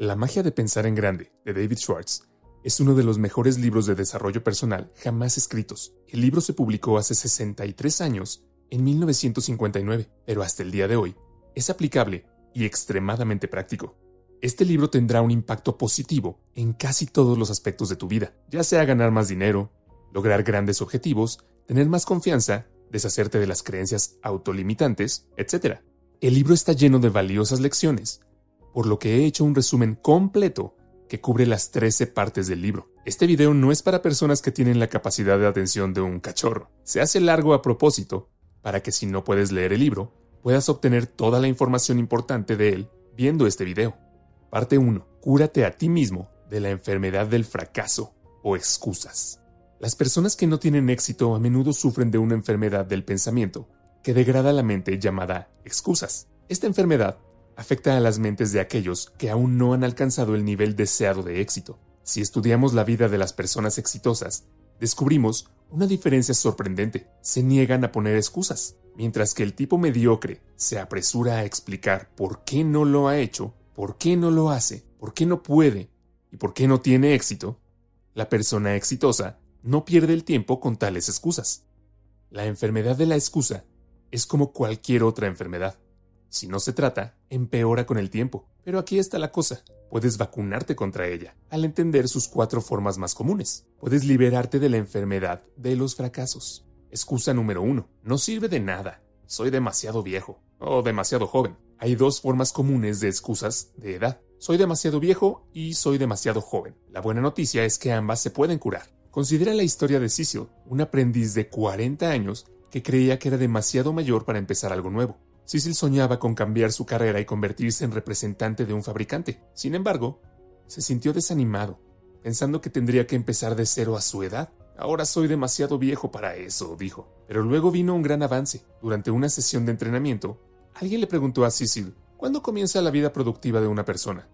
La magia de pensar en grande, de David Schwartz, es uno de los mejores libros de desarrollo personal jamás escritos. El libro se publicó hace 63 años, en 1959, pero hasta el día de hoy es aplicable y extremadamente práctico. Este libro tendrá un impacto positivo en casi todos los aspectos de tu vida, ya sea ganar más dinero, lograr grandes objetivos, tener más confianza, deshacerte de las creencias autolimitantes, etc. El libro está lleno de valiosas lecciones, por lo que he hecho un resumen completo que cubre las 13 partes del libro. Este video no es para personas que tienen la capacidad de atención de un cachorro. Se hace largo a propósito, para que si no puedes leer el libro, puedas obtener toda la información importante de él viendo este video. Parte 1. Cúrate a ti mismo de la enfermedad del fracaso o excusas. Las personas que no tienen éxito a menudo sufren de una enfermedad del pensamiento que degrada la mente llamada excusas. Esta enfermedad afecta a las mentes de aquellos que aún no han alcanzado el nivel deseado de éxito. Si estudiamos la vida de las personas exitosas, descubrimos una diferencia sorprendente. Se niegan a poner excusas, mientras que el tipo mediocre se apresura a explicar por qué no lo ha hecho, por qué no lo hace, por qué no puede y por qué no tiene éxito. La persona exitosa no pierde el tiempo con tales excusas. La enfermedad de la excusa es como cualquier otra enfermedad. Si no se trata, empeora con el tiempo. Pero aquí está la cosa. Puedes vacunarte contra ella, al entender sus cuatro formas más comunes. Puedes liberarte de la enfermedad de los fracasos. Excusa número uno. No sirve de nada. Soy demasiado viejo o demasiado joven. Hay dos formas comunes de excusas de edad. Soy demasiado viejo y soy demasiado joven. La buena noticia es que ambas se pueden curar. Considera la historia de Cecil, un aprendiz de 40 años que creía que era demasiado mayor para empezar algo nuevo. Cecil soñaba con cambiar su carrera y convertirse en representante de un fabricante. Sin embargo, se sintió desanimado, pensando que tendría que empezar de cero a su edad. Ahora soy demasiado viejo para eso, dijo. Pero luego vino un gran avance. Durante una sesión de entrenamiento, alguien le preguntó a Cecil, ¿cuándo comienza la vida productiva de una persona?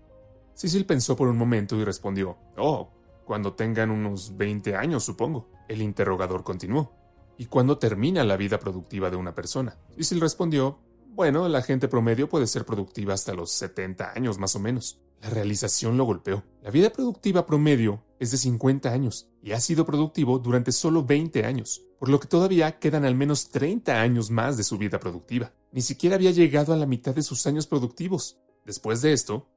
Cecil pensó por un momento y respondió, Oh, cuando tengan unos 20 años, supongo. El interrogador continuó. ¿Y cuándo termina la vida productiva de una persona? Cecil respondió, bueno, la gente promedio puede ser productiva hasta los 70 años más o menos. La realización lo golpeó. La vida productiva promedio es de 50 años y ha sido productivo durante solo 20 años, por lo que todavía quedan al menos 30 años más de su vida productiva. Ni siquiera había llegado a la mitad de sus años productivos. Después de esto,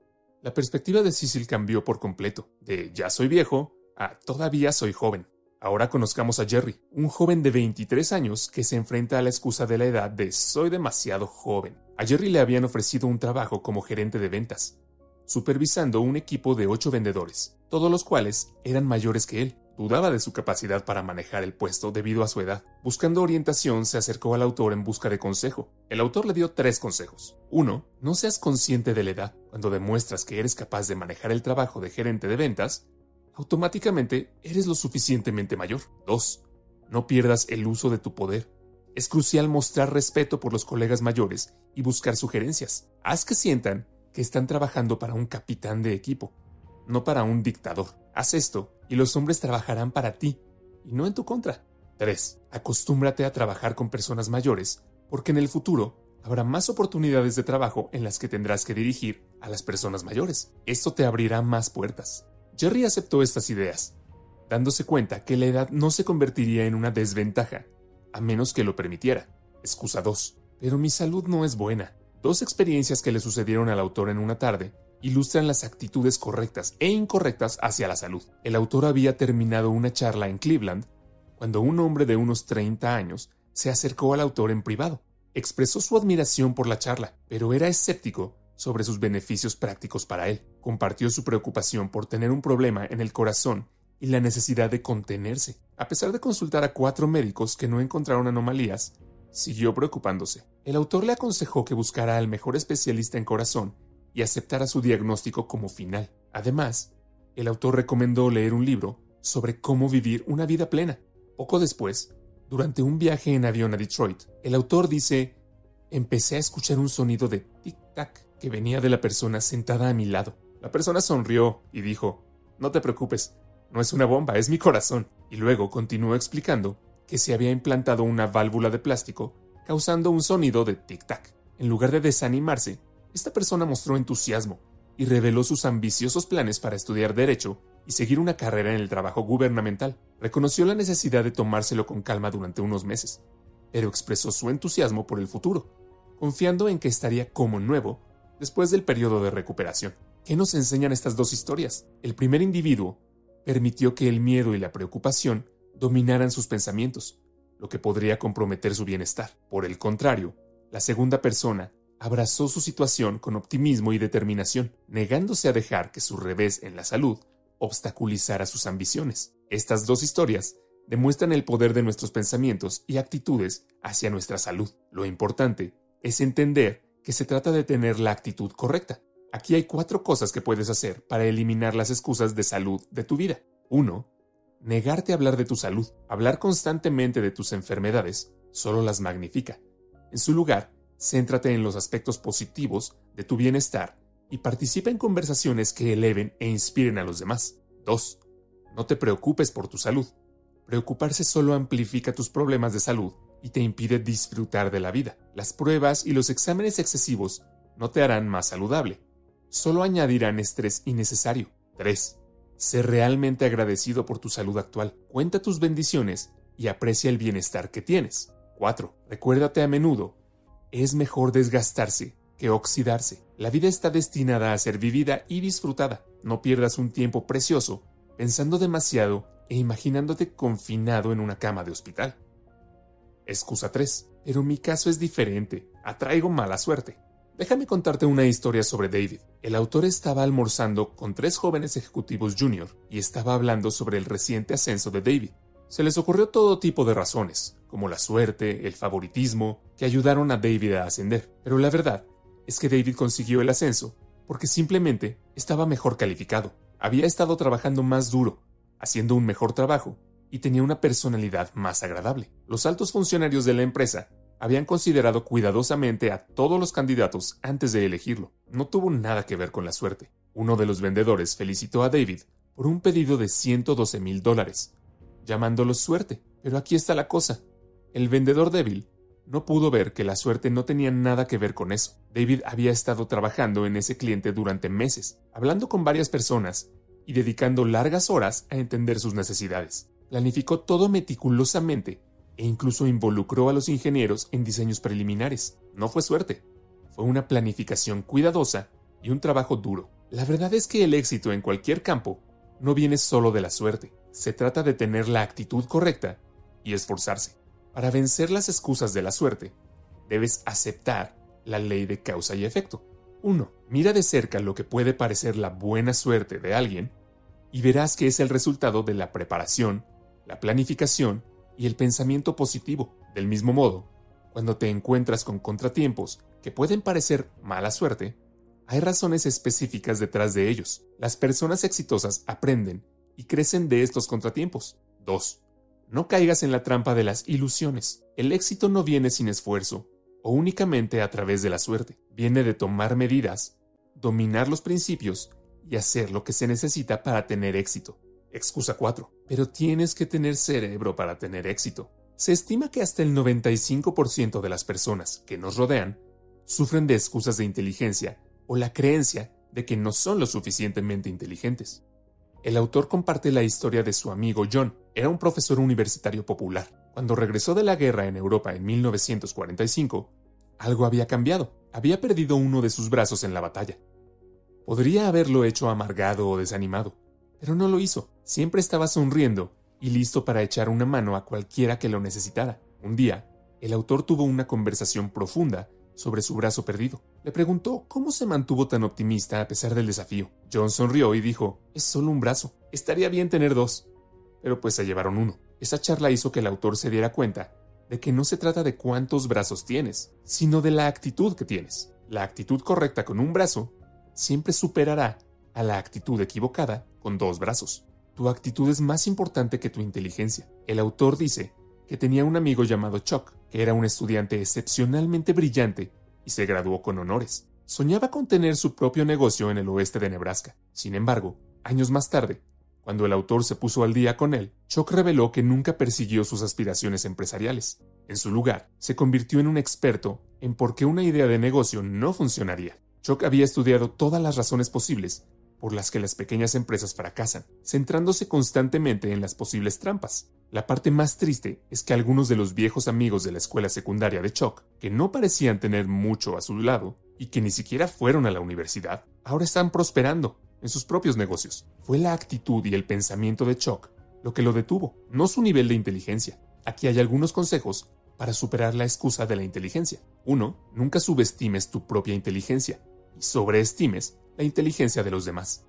la perspectiva de Cecil cambió por completo, de ya soy viejo a todavía soy joven. Ahora conozcamos a Jerry, un joven de 23 años que se enfrenta a la excusa de la edad de soy demasiado joven. A Jerry le habían ofrecido un trabajo como gerente de ventas, supervisando un equipo de 8 vendedores, todos los cuales eran mayores que él. Dudaba de su capacidad para manejar el puesto debido a su edad. Buscando orientación, se acercó al autor en busca de consejo. El autor le dio tres consejos. Uno, no seas consciente de la edad. Cuando demuestras que eres capaz de manejar el trabajo de gerente de ventas, automáticamente eres lo suficientemente mayor. Dos, no pierdas el uso de tu poder. Es crucial mostrar respeto por los colegas mayores y buscar sugerencias. Haz que sientan que están trabajando para un capitán de equipo, no para un dictador. Haz esto y los hombres trabajarán para ti y no en tu contra. 3. Acostúmbrate a trabajar con personas mayores, porque en el futuro habrá más oportunidades de trabajo en las que tendrás que dirigir a las personas mayores. Esto te abrirá más puertas. Jerry aceptó estas ideas, dándose cuenta que la edad no se convertiría en una desventaja, a menos que lo permitiera. Excusa 2. Pero mi salud no es buena. Dos experiencias que le sucedieron al autor en una tarde ilustran las actitudes correctas e incorrectas hacia la salud. El autor había terminado una charla en Cleveland cuando un hombre de unos 30 años se acercó al autor en privado. Expresó su admiración por la charla, pero era escéptico sobre sus beneficios prácticos para él. Compartió su preocupación por tener un problema en el corazón y la necesidad de contenerse. A pesar de consultar a cuatro médicos que no encontraron anomalías, siguió preocupándose. El autor le aconsejó que buscara al mejor especialista en corazón y aceptara su diagnóstico como final. Además, el autor recomendó leer un libro sobre cómo vivir una vida plena. Poco después, durante un viaje en avión a Detroit, el autor dice, empecé a escuchar un sonido de tic-tac que venía de la persona sentada a mi lado. La persona sonrió y dijo, no te preocupes, no es una bomba, es mi corazón. Y luego continuó explicando que se había implantado una válvula de plástico causando un sonido de tic-tac. En lugar de desanimarse, esta persona mostró entusiasmo y reveló sus ambiciosos planes para estudiar derecho y seguir una carrera en el trabajo gubernamental. Reconoció la necesidad de tomárselo con calma durante unos meses, pero expresó su entusiasmo por el futuro, confiando en que estaría como nuevo después del periodo de recuperación. ¿Qué nos enseñan estas dos historias? El primer individuo permitió que el miedo y la preocupación dominaran sus pensamientos, lo que podría comprometer su bienestar. Por el contrario, la segunda persona abrazó su situación con optimismo y determinación, negándose a dejar que su revés en la salud obstaculizara sus ambiciones. Estas dos historias demuestran el poder de nuestros pensamientos y actitudes hacia nuestra salud. Lo importante es entender que se trata de tener la actitud correcta. Aquí hay cuatro cosas que puedes hacer para eliminar las excusas de salud de tu vida. 1. Negarte a hablar de tu salud. Hablar constantemente de tus enfermedades solo las magnifica. En su lugar, céntrate en los aspectos positivos de tu bienestar y participa en conversaciones que eleven e inspiren a los demás. 2. No te preocupes por tu salud. Preocuparse solo amplifica tus problemas de salud y te impide disfrutar de la vida. Las pruebas y los exámenes excesivos no te harán más saludable, solo añadirán estrés innecesario. 3. Sé realmente agradecido por tu salud actual. Cuenta tus bendiciones y aprecia el bienestar que tienes. 4. Recuérdate a menudo, es mejor desgastarse que oxidarse. La vida está destinada a ser vivida y disfrutada. No pierdas un tiempo precioso pensando demasiado e imaginándote confinado en una cama de hospital. Excusa 3. Pero mi caso es diferente. Atraigo mala suerte. Déjame contarte una historia sobre David. El autor estaba almorzando con tres jóvenes ejecutivos junior y estaba hablando sobre el reciente ascenso de David. Se les ocurrió todo tipo de razones, como la suerte, el favoritismo, que ayudaron a David a ascender. Pero la verdad es que David consiguió el ascenso porque simplemente estaba mejor calificado. Había estado trabajando más duro, haciendo un mejor trabajo y tenía una personalidad más agradable. Los altos funcionarios de la empresa habían considerado cuidadosamente a todos los candidatos antes de elegirlo. No tuvo nada que ver con la suerte. Uno de los vendedores felicitó a David por un pedido de 112 mil dólares, llamándolo suerte. Pero aquí está la cosa. El vendedor débil no pudo ver que la suerte no tenía nada que ver con eso. David había estado trabajando en ese cliente durante meses, hablando con varias personas y dedicando largas horas a entender sus necesidades. Planificó todo meticulosamente e incluso involucró a los ingenieros en diseños preliminares. No fue suerte, fue una planificación cuidadosa y un trabajo duro. La verdad es que el éxito en cualquier campo no viene solo de la suerte, se trata de tener la actitud correcta y esforzarse. Para vencer las excusas de la suerte, debes aceptar la ley de causa y efecto. 1. Mira de cerca lo que puede parecer la buena suerte de alguien y verás que es el resultado de la preparación, la planificación y el pensamiento positivo. Del mismo modo, cuando te encuentras con contratiempos que pueden parecer mala suerte, hay razones específicas detrás de ellos. Las personas exitosas aprenden y crecen de estos contratiempos. 2. No caigas en la trampa de las ilusiones. El éxito no viene sin esfuerzo o únicamente a través de la suerte. Viene de tomar medidas, dominar los principios y hacer lo que se necesita para tener éxito. Excusa 4. Pero tienes que tener cerebro para tener éxito. Se estima que hasta el 95% de las personas que nos rodean sufren de excusas de inteligencia o la creencia de que no son lo suficientemente inteligentes. El autor comparte la historia de su amigo John. Era un profesor universitario popular. Cuando regresó de la guerra en Europa en 1945, algo había cambiado. Había perdido uno de sus brazos en la batalla. Podría haberlo hecho amargado o desanimado, pero no lo hizo. Siempre estaba sonriendo y listo para echar una mano a cualquiera que lo necesitara. Un día, el autor tuvo una conversación profunda sobre su brazo perdido. Le preguntó cómo se mantuvo tan optimista a pesar del desafío. John sonrió y dijo, es solo un brazo, estaría bien tener dos. Pero pues se llevaron uno. Esa charla hizo que el autor se diera cuenta de que no se trata de cuántos brazos tienes, sino de la actitud que tienes. La actitud correcta con un brazo siempre superará a la actitud equivocada dos brazos. Tu actitud es más importante que tu inteligencia. El autor dice que tenía un amigo llamado Chuck, que era un estudiante excepcionalmente brillante y se graduó con honores. Soñaba con tener su propio negocio en el oeste de Nebraska. Sin embargo, años más tarde, cuando el autor se puso al día con él, Chuck reveló que nunca persiguió sus aspiraciones empresariales. En su lugar, se convirtió en un experto en por qué una idea de negocio no funcionaría. Chuck había estudiado todas las razones posibles por las que las pequeñas empresas fracasan, centrándose constantemente en las posibles trampas. La parte más triste es que algunos de los viejos amigos de la escuela secundaria de Chuck, que no parecían tener mucho a su lado y que ni siquiera fueron a la universidad, ahora están prosperando en sus propios negocios. Fue la actitud y el pensamiento de Chuck lo que lo detuvo, no su nivel de inteligencia. Aquí hay algunos consejos para superar la excusa de la inteligencia. 1. Nunca subestimes tu propia inteligencia y sobreestimes la inteligencia de los demás.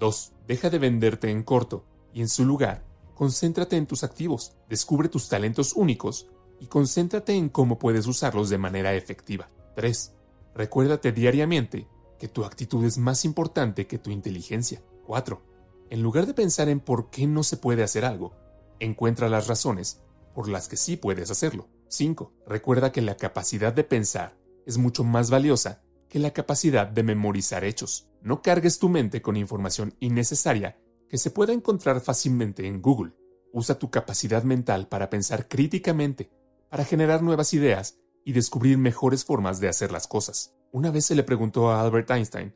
2. Deja de venderte en corto y en su lugar, concéntrate en tus activos, descubre tus talentos únicos y concéntrate en cómo puedes usarlos de manera efectiva. 3. Recuérdate diariamente que tu actitud es más importante que tu inteligencia. 4. En lugar de pensar en por qué no se puede hacer algo, encuentra las razones por las que sí puedes hacerlo. 5. Recuerda que la capacidad de pensar es mucho más valiosa que la capacidad de memorizar hechos. No cargues tu mente con información innecesaria que se pueda encontrar fácilmente en Google. Usa tu capacidad mental para pensar críticamente, para generar nuevas ideas y descubrir mejores formas de hacer las cosas. Una vez se le preguntó a Albert Einstein,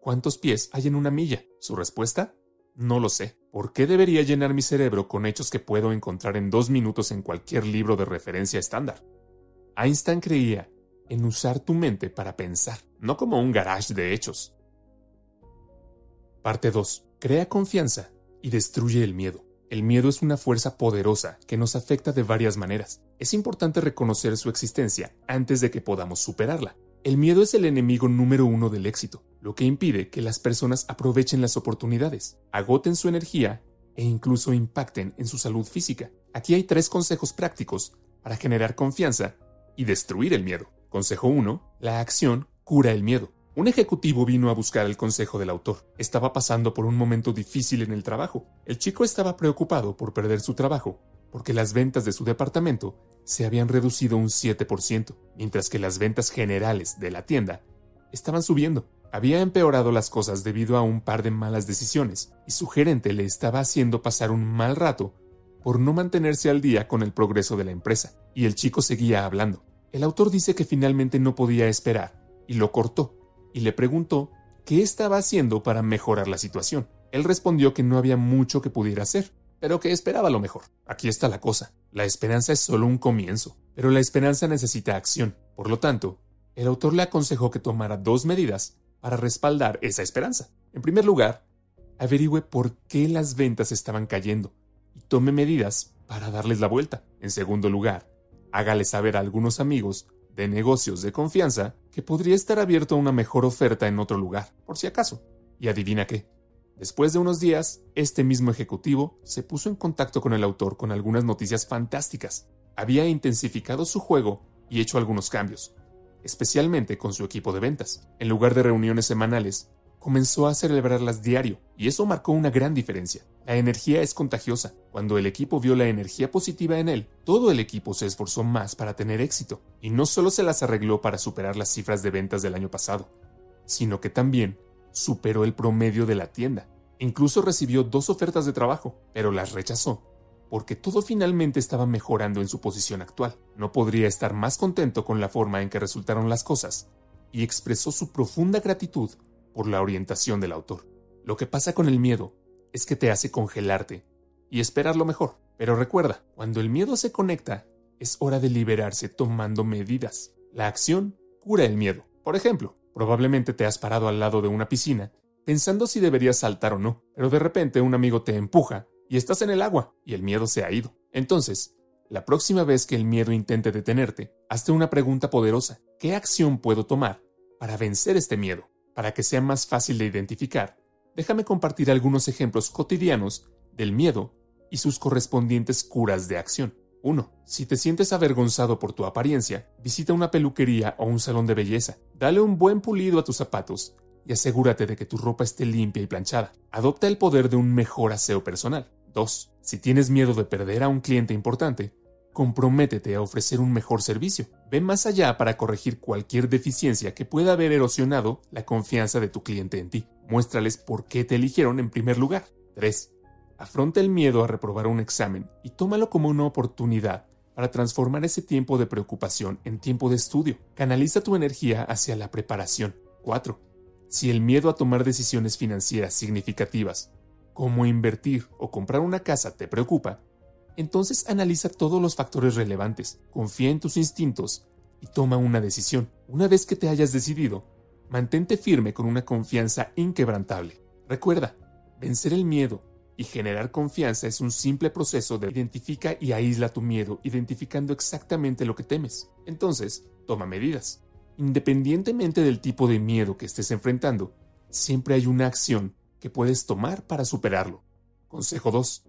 ¿cuántos pies hay en una milla? Su respuesta, no lo sé. ¿Por qué debería llenar mi cerebro con hechos que puedo encontrar en dos minutos en cualquier libro de referencia estándar? Einstein creía en usar tu mente para pensar, no como un garage de hechos. Parte 2. Crea confianza y destruye el miedo. El miedo es una fuerza poderosa que nos afecta de varias maneras. Es importante reconocer su existencia antes de que podamos superarla. El miedo es el enemigo número uno del éxito, lo que impide que las personas aprovechen las oportunidades, agoten su energía e incluso impacten en su salud física. Aquí hay tres consejos prácticos para generar confianza y destruir el miedo. Consejo 1. La acción cura el miedo. Un ejecutivo vino a buscar el consejo del autor. Estaba pasando por un momento difícil en el trabajo. El chico estaba preocupado por perder su trabajo, porque las ventas de su departamento se habían reducido un 7%, mientras que las ventas generales de la tienda estaban subiendo. Había empeorado las cosas debido a un par de malas decisiones, y su gerente le estaba haciendo pasar un mal rato por no mantenerse al día con el progreso de la empresa, y el chico seguía hablando. El autor dice que finalmente no podía esperar, y lo cortó, y le preguntó qué estaba haciendo para mejorar la situación. Él respondió que no había mucho que pudiera hacer, pero que esperaba lo mejor. Aquí está la cosa. La esperanza es solo un comienzo, pero la esperanza necesita acción. Por lo tanto, el autor le aconsejó que tomara dos medidas para respaldar esa esperanza. En primer lugar, averigüe por qué las ventas estaban cayendo y tome medidas para darles la vuelta. En segundo lugar, hágale saber a algunos amigos de negocios de confianza que podría estar abierto a una mejor oferta en otro lugar, por si acaso. Y adivina qué, Después de unos días, este mismo ejecutivo se puso en contacto con el autor con algunas noticias fantásticas. Había intensificado su juego y hecho algunos cambios, especialmente con su equipo de ventas. En lugar de reuniones semanales, comenzó a celebrarlas diario, y eso marcó una gran diferencia. La energía es contagiosa. Cuando el equipo vio la energía positiva en él, todo el equipo se esforzó más para tener éxito, y no solo se las arregló para superar las cifras de ventas del año pasado, sino que también superó el promedio de la tienda. Incluso recibió dos ofertas de trabajo, pero las rechazó, porque todo finalmente estaba mejorando en su posición actual. No podría estar más contento con la forma en que resultaron las cosas, y expresó su profunda gratitud por la orientación del autor. Lo que pasa con el miedo es que te hace congelarte y esperar lo mejor. Pero recuerda, cuando el miedo se conecta, es hora de liberarse tomando medidas. La acción cura el miedo. Por ejemplo, probablemente te has parado al lado de una piscina pensando si deberías saltar o no, pero de repente un amigo te empuja y estás en el agua y el miedo se ha ido. Entonces, la próxima vez que el miedo intente detenerte, hazte una pregunta poderosa. ¿Qué acción puedo tomar para vencer este miedo? Para que sea más fácil de identificar, déjame compartir algunos ejemplos cotidianos del miedo y sus correspondientes curas de acción. 1. Si te sientes avergonzado por tu apariencia, visita una peluquería o un salón de belleza. Dale un buen pulido a tus zapatos y asegúrate de que tu ropa esté limpia y planchada. Adopta el poder de un mejor aseo personal. 2. Si tienes miedo de perder a un cliente importante, comprométete a ofrecer un mejor servicio. Ve más allá para corregir cualquier deficiencia que pueda haber erosionado la confianza de tu cliente en ti. Muéstrales por qué te eligieron en primer lugar. 3. Afronta el miedo a reprobar un examen y tómalo como una oportunidad para transformar ese tiempo de preocupación en tiempo de estudio. Canaliza tu energía hacia la preparación 4. Si el miedo a tomar decisiones financieras significativas, como invertir o comprar una casa, te preocupa, entonces analiza todos los factores relevantes, confía en tus instintos y toma una decisión. Una vez que te hayas decidido, mantente firme con una confianza inquebrantable. Recuerda, vencer el miedo y generar confianza es un simple proceso de identifica y aísla tu miedo identificando exactamente lo que temes. Entonces, toma medidas. Independientemente del tipo de miedo que estés enfrentando, siempre hay una acción que puedes tomar para superarlo. Consejo 2.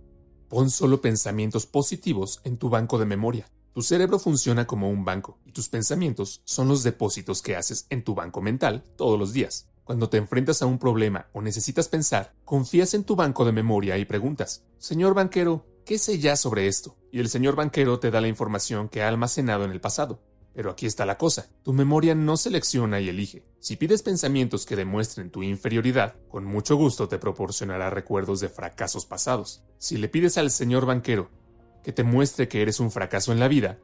Pon solo pensamientos positivos en tu banco de memoria. Tu cerebro funciona como un banco y tus pensamientos son los depósitos que haces en tu banco mental todos los días. Cuando te enfrentas a un problema o necesitas pensar, confías en tu banco de memoria y preguntas, Señor banquero, ¿qué sé ya sobre esto? Y el señor banquero te da la información que ha almacenado en el pasado. Pero aquí está la cosa, tu memoria no selecciona y elige. Si pides pensamientos que demuestren tu inferioridad, con mucho gusto te proporcionará recuerdos de fracasos pasados. Si le pides al señor banquero que te muestre que eres un fracaso en la vida,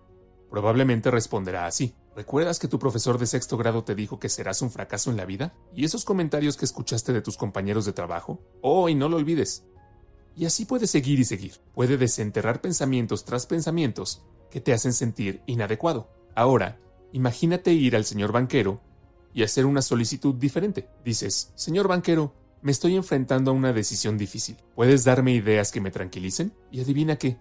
probablemente responderá así. ¿Recuerdas que tu profesor de sexto grado te dijo que serás un fracaso en la vida? ¿Y esos comentarios que escuchaste de tus compañeros de trabajo? Oh, y no lo olvides. Y así puede seguir y seguir. Puede desenterrar pensamientos tras pensamientos que te hacen sentir inadecuado. Ahora, imagínate ir al señor banquero y hacer una solicitud diferente. Dices, señor banquero, me estoy enfrentando a una decisión difícil. ¿Puedes darme ideas que me tranquilicen? Y adivina qué.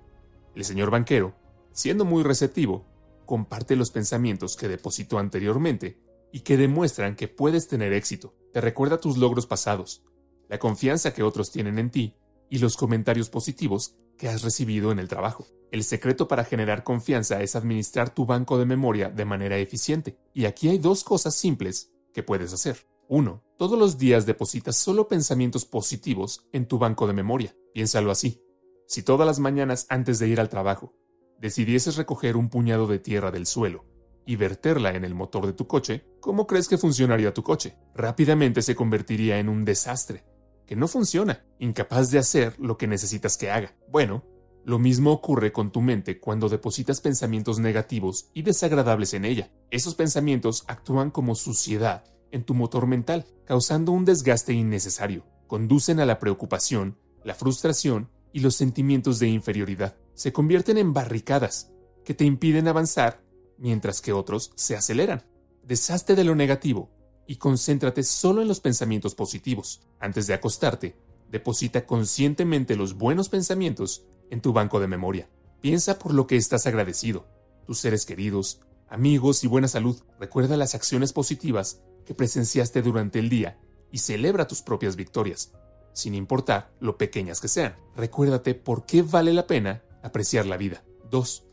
El señor banquero, siendo muy receptivo, comparte los pensamientos que depositó anteriormente y que demuestran que puedes tener éxito. Te recuerda tus logros pasados, la confianza que otros tienen en ti y los comentarios positivos que has recibido en el trabajo. El secreto para generar confianza es administrar tu banco de memoria de manera eficiente. Y aquí hay dos cosas simples que puedes hacer. Uno, Todos los días depositas solo pensamientos positivos en tu banco de memoria. Piénsalo así. Si todas las mañanas antes de ir al trabajo decidieses recoger un puñado de tierra del suelo y verterla en el motor de tu coche, ¿cómo crees que funcionaría tu coche? Rápidamente se convertiría en un desastre, que no funciona, incapaz de hacer lo que necesitas que haga. Bueno, lo mismo ocurre con tu mente cuando depositas pensamientos negativos y desagradables en ella. Esos pensamientos actúan como suciedad en tu motor mental, causando un desgaste innecesario. Conducen a la preocupación, la frustración y los sentimientos de inferioridad. Se convierten en barricadas que te impiden avanzar mientras que otros se aceleran. Deshazte de lo negativo y concéntrate solo en los pensamientos positivos. Antes de acostarte, deposita conscientemente los buenos pensamientos en tu banco de memoria. Piensa por lo que estás agradecido, tus seres queridos, amigos y buena salud. Recuerda las acciones positivas que presenciaste durante el día y celebra tus propias victorias, sin importar lo pequeñas que sean. Recuérdate por qué vale la pena apreciar la vida. 2.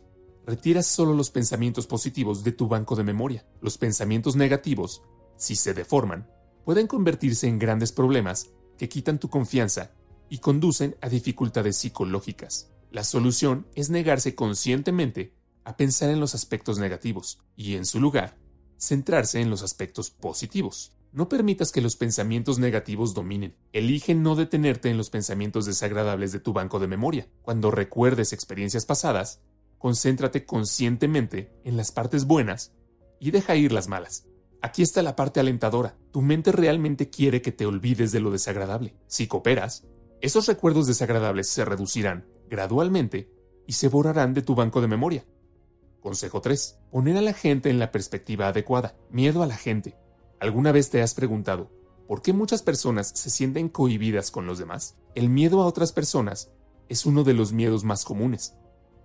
Retira solo los pensamientos positivos de tu banco de memoria. Los pensamientos negativos, si se deforman, pueden convertirse en grandes problemas que quitan tu confianza y conducen a dificultades psicológicas. La solución es negarse conscientemente a pensar en los aspectos negativos y, en su lugar, centrarse en los aspectos positivos. No permitas que los pensamientos negativos dominen. Elige no detenerte en los pensamientos desagradables de tu banco de memoria. Cuando recuerdes experiencias pasadas, concéntrate conscientemente en las partes buenas y deja ir las malas. Aquí está la parte alentadora. Tu mente realmente quiere que te olvides de lo desagradable. Si cooperas, esos recuerdos desagradables se reducirán gradualmente y se borrarán de tu banco de memoria. Consejo 3. Poner a la gente en la perspectiva adecuada. Miedo a la gente. ¿Alguna vez te has preguntado por qué muchas personas se sienten cohibidas con los demás? El miedo a otras personas es uno de los miedos más comunes.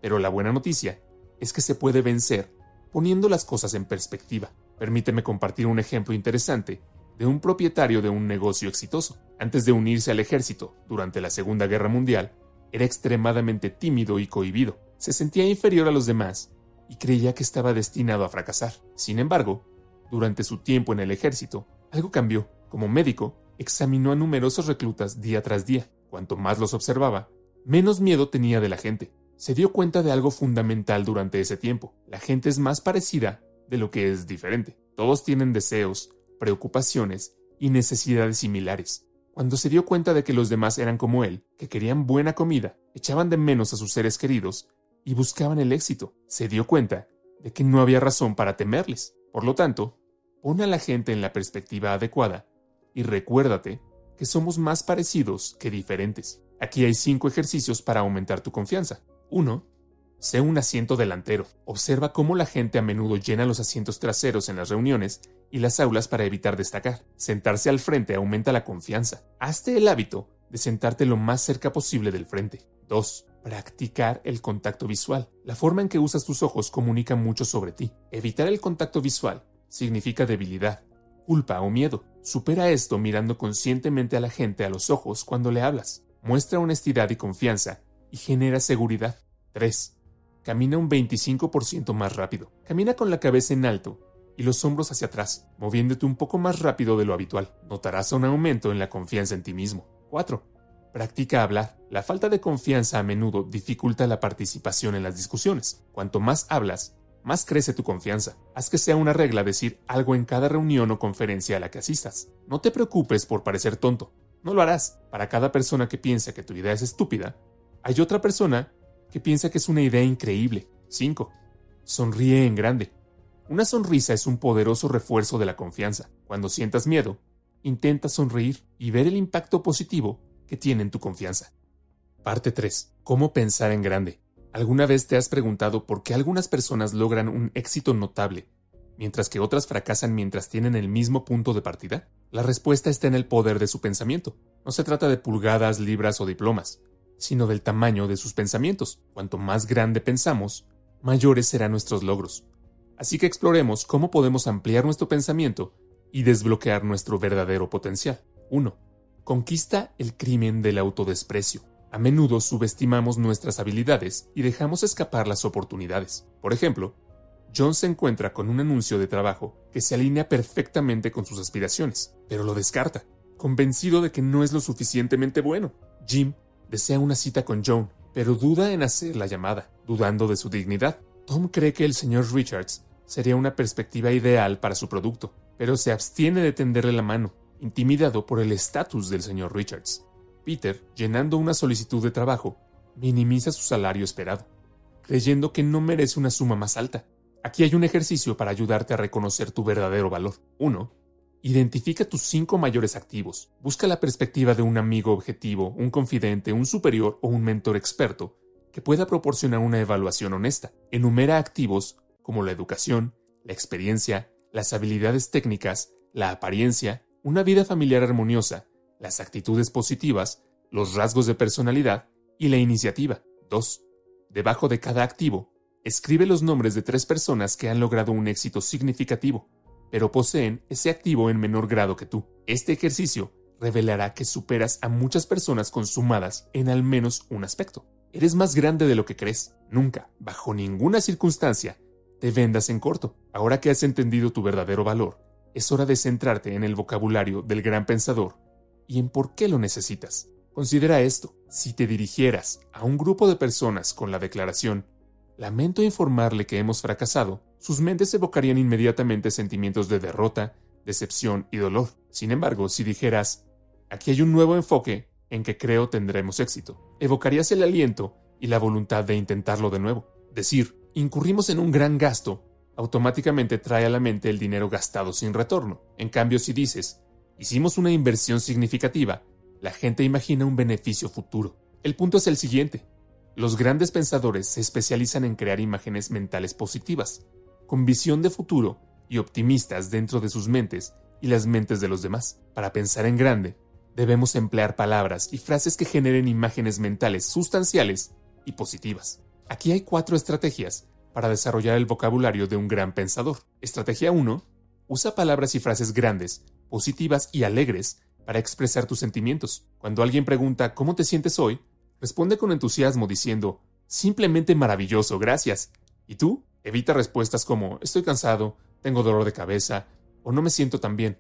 Pero la buena noticia es que se puede vencer poniendo las cosas en perspectiva. Permíteme compartir un ejemplo interesante de un propietario de un negocio exitoso. Antes de unirse al ejército durante la Segunda Guerra Mundial, era extremadamente tímido y cohibido. Se sentía inferior a los demás y creía que estaba destinado a fracasar. Sin embargo, durante su tiempo en el ejército, algo cambió. Como médico, examinó a numerosos reclutas día tras día. Cuanto más los observaba, menos miedo tenía de la gente. Se dio cuenta de algo fundamental durante ese tiempo. La gente es más parecida de lo que es diferente. Todos tienen deseos, preocupaciones y necesidades similares. Cuando se dio cuenta de que los demás eran como él, que querían buena comida, echaban de menos a sus seres queridos y buscaban el éxito, se dio cuenta de que no había razón para temerles. Por lo tanto, Pon a la gente en la perspectiva adecuada y recuérdate que somos más parecidos que diferentes. Aquí hay cinco ejercicios para aumentar tu confianza. 1. Sé un asiento delantero. Observa cómo la gente a menudo llena los asientos traseros en las reuniones y las aulas para evitar destacar. Sentarse al frente aumenta la confianza. Hazte el hábito de sentarte lo más cerca posible del frente. 2. Practicar el contacto visual. La forma en que usas tus ojos comunica mucho sobre ti. Evitar el contacto visual significa debilidad, culpa o miedo. Supera esto mirando conscientemente a la gente a los ojos cuando le hablas. Muestra honestidad y confianza y genera seguridad. 3. Camina un 25% más rápido. Camina con la cabeza en alto y los hombros hacia atrás, moviéndote un poco más rápido de lo habitual. Notarás un aumento en la confianza en ti mismo. 4. Practica hablar. La falta de confianza a menudo dificulta la participación en las discusiones. Cuanto más hablas, más crece tu confianza. Haz que sea una regla decir algo en cada reunión o conferencia a la que asistas. No te preocupes por parecer tonto. No lo harás. Para cada persona que piensa que tu idea es estúpida, hay otra persona que piensa que es una idea increíble. 5. Sonríe en grande. Una sonrisa es un poderoso refuerzo de la confianza. Cuando sientas miedo, intenta sonreír y ver el impacto positivo que tiene en tu confianza. Parte 3. ¿Cómo pensar en grande? ¿Alguna vez te has preguntado por qué algunas personas logran un éxito notable, mientras que otras fracasan mientras tienen el mismo punto de partida? La respuesta está en el poder de su pensamiento. No se trata de pulgadas, libras o diplomas sino del tamaño de sus pensamientos. Cuanto más grande pensamos, mayores serán nuestros logros. Así que exploremos cómo podemos ampliar nuestro pensamiento y desbloquear nuestro verdadero potencial. 1. Conquista el crimen del autodesprecio. A menudo subestimamos nuestras habilidades y dejamos escapar las oportunidades. Por ejemplo, John se encuentra con un anuncio de trabajo que se alinea perfectamente con sus aspiraciones, pero lo descarta, convencido de que no es lo suficientemente bueno. Jim desea una cita con Joan, pero duda en hacer la llamada, dudando de su dignidad. Tom cree que el señor Richards sería una perspectiva ideal para su producto, pero se abstiene de tenderle la mano, intimidado por el estatus del señor Richards. Peter, llenando una solicitud de trabajo, minimiza su salario esperado, creyendo que no merece una suma más alta. Aquí hay un ejercicio para ayudarte a reconocer tu verdadero valor. 1. Identifica tus cinco mayores activos. Busca la perspectiva de un amigo objetivo, un confidente, un superior o un mentor experto que pueda proporcionar una evaluación honesta. Enumera activos como la educación, la experiencia, las habilidades técnicas, la apariencia, una vida familiar armoniosa, las actitudes positivas, los rasgos de personalidad y la iniciativa. 2. Debajo de cada activo, escribe los nombres de tres personas que han logrado un éxito significativo pero poseen ese activo en menor grado que tú. Este ejercicio revelará que superas a muchas personas consumadas en al menos un aspecto. Eres más grande de lo que crees. Nunca, bajo ninguna circunstancia, te vendas en corto. Ahora que has entendido tu verdadero valor, es hora de centrarte en el vocabulario del gran pensador y en por qué lo necesitas. Considera esto. Si te dirigieras a un grupo de personas con la declaración Lamento informarle que hemos fracasado, sus mentes evocarían inmediatamente sentimientos de derrota, decepción y dolor. Sin embargo, si dijeras, aquí hay un nuevo enfoque en que creo tendremos éxito, evocarías el aliento y la voluntad de intentarlo de nuevo. Decir, incurrimos en un gran gasto, automáticamente trae a la mente el dinero gastado sin retorno. En cambio, si dices, hicimos una inversión significativa, la gente imagina un beneficio futuro. El punto es el siguiente. Los grandes pensadores se especializan en crear imágenes mentales positivas, con visión de futuro y optimistas dentro de sus mentes y las mentes de los demás. Para pensar en grande, debemos emplear palabras y frases que generen imágenes mentales sustanciales y positivas. Aquí hay cuatro estrategias para desarrollar el vocabulario de un gran pensador. Estrategia 1. Usa palabras y frases grandes, positivas y alegres para expresar tus sentimientos. Cuando alguien pregunta ¿cómo te sientes hoy? Responde con entusiasmo diciendo, simplemente maravilloso, gracias. ¿Y tú? Evita respuestas como, estoy cansado, tengo dolor de cabeza o no me siento tan bien.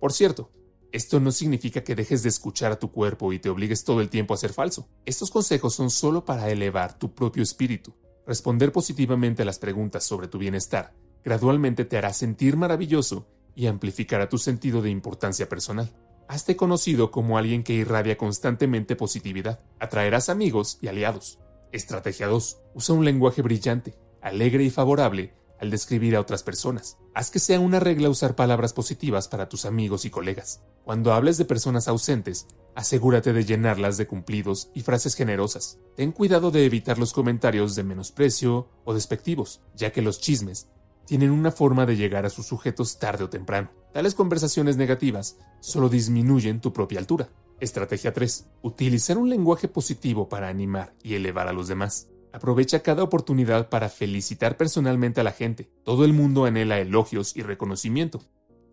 Por cierto, esto no significa que dejes de escuchar a tu cuerpo y te obligues todo el tiempo a ser falso. Estos consejos son solo para elevar tu propio espíritu. Responder positivamente a las preguntas sobre tu bienestar gradualmente te hará sentir maravilloso y amplificará tu sentido de importancia personal. Hazte conocido como alguien que irradia constantemente positividad. Atraerás amigos y aliados. Estrategia 2. Usa un lenguaje brillante, alegre y favorable al describir a otras personas. Haz que sea una regla usar palabras positivas para tus amigos y colegas. Cuando hables de personas ausentes, asegúrate de llenarlas de cumplidos y frases generosas. Ten cuidado de evitar los comentarios de menosprecio o despectivos, ya que los chismes tienen una forma de llegar a sus sujetos tarde o temprano. Tales conversaciones negativas solo disminuyen tu propia altura. Estrategia 3. Utilizar un lenguaje positivo para animar y elevar a los demás. Aprovecha cada oportunidad para felicitar personalmente a la gente. Todo el mundo anhela elogios y reconocimiento.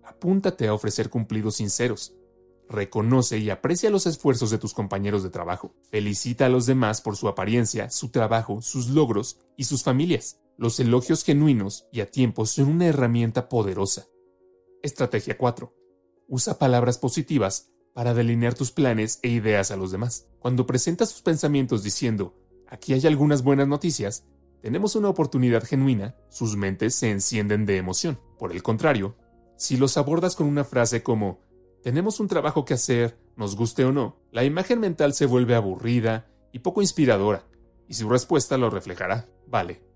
Apúntate a ofrecer cumplidos sinceros. Reconoce y aprecia los esfuerzos de tus compañeros de trabajo. Felicita a los demás por su apariencia, su trabajo, sus logros y sus familias. Los elogios genuinos y a tiempo son una herramienta poderosa. Estrategia 4. Usa palabras positivas para delinear tus planes e ideas a los demás. Cuando presentas tus pensamientos diciendo, aquí hay algunas buenas noticias, tenemos una oportunidad genuina, sus mentes se encienden de emoción. Por el contrario, si los abordas con una frase como, tenemos un trabajo que hacer, nos guste o no, la imagen mental se vuelve aburrida y poco inspiradora, y su respuesta lo reflejará. Vale.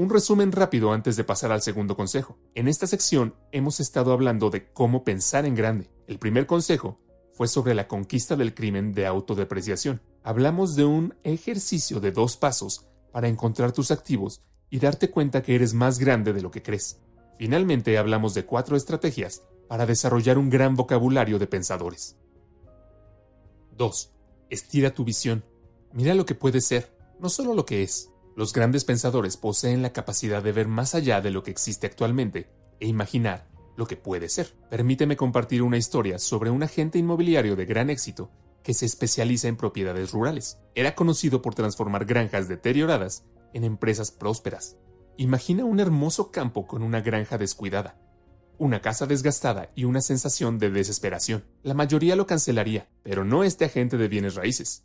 Un resumen rápido antes de pasar al segundo consejo. En esta sección hemos estado hablando de cómo pensar en grande. El primer consejo fue sobre la conquista del crimen de autodepreciación. Hablamos de un ejercicio de dos pasos para encontrar tus activos y darte cuenta que eres más grande de lo que crees. Finalmente hablamos de cuatro estrategias para desarrollar un gran vocabulario de pensadores. 2. Estira tu visión. Mira lo que puede ser, no solo lo que es. Los grandes pensadores poseen la capacidad de ver más allá de lo que existe actualmente e imaginar lo que puede ser. Permíteme compartir una historia sobre un agente inmobiliario de gran éxito que se especializa en propiedades rurales. Era conocido por transformar granjas deterioradas en empresas prósperas. Imagina un hermoso campo con una granja descuidada, una casa desgastada y una sensación de desesperación. La mayoría lo cancelaría, pero no este agente de bienes raíces.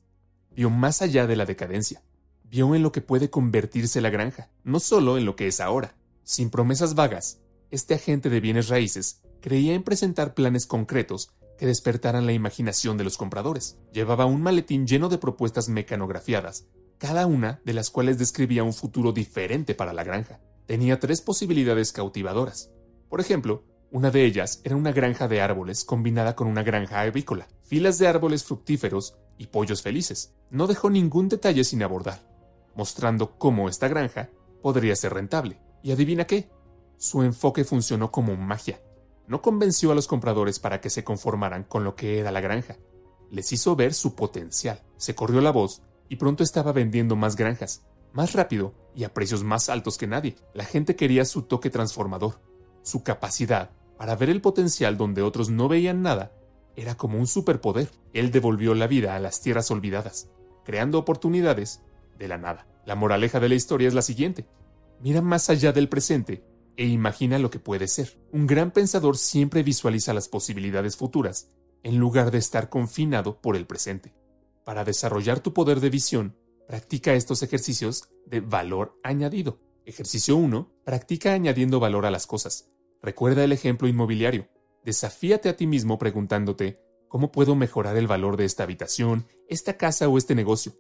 Vio más allá de la decadencia. Vio en lo que puede convertirse la granja, no solo en lo que es ahora. Sin promesas vagas, este agente de bienes raíces creía en presentar planes concretos que despertaran la imaginación de los compradores. Llevaba un maletín lleno de propuestas mecanografiadas, cada una de las cuales describía un futuro diferente para la granja. Tenía tres posibilidades cautivadoras. Por ejemplo, una de ellas era una granja de árboles combinada con una granja avícola, filas de árboles fructíferos y pollos felices. No dejó ningún detalle sin abordar, mostrando cómo esta granja podría ser rentable. ¿Y adivina qué? Su enfoque funcionó como magia. No convenció a los compradores para que se conformaran con lo que era la granja. Les hizo ver su potencial. Se corrió la voz y pronto estaba vendiendo más granjas, más rápido y a precios más altos que nadie. La gente quería su toque transformador su capacidad para ver el potencial donde otros no veían nada era como un superpoder. Él devolvió la vida a las tierras olvidadas, creando oportunidades de la nada. La moraleja de la historia es la siguiente. Mira más allá del presente e imagina lo que puede ser. Un gran pensador siempre visualiza las posibilidades futuras en lugar de estar confinado por el presente. Para desarrollar tu poder de visión, practica estos ejercicios de valor añadido. Ejercicio 1. Practica añadiendo valor a las cosas. Recuerda el ejemplo inmobiliario. Desafíate a ti mismo preguntándote, ¿cómo puedo mejorar el valor de esta habitación, esta casa o este negocio?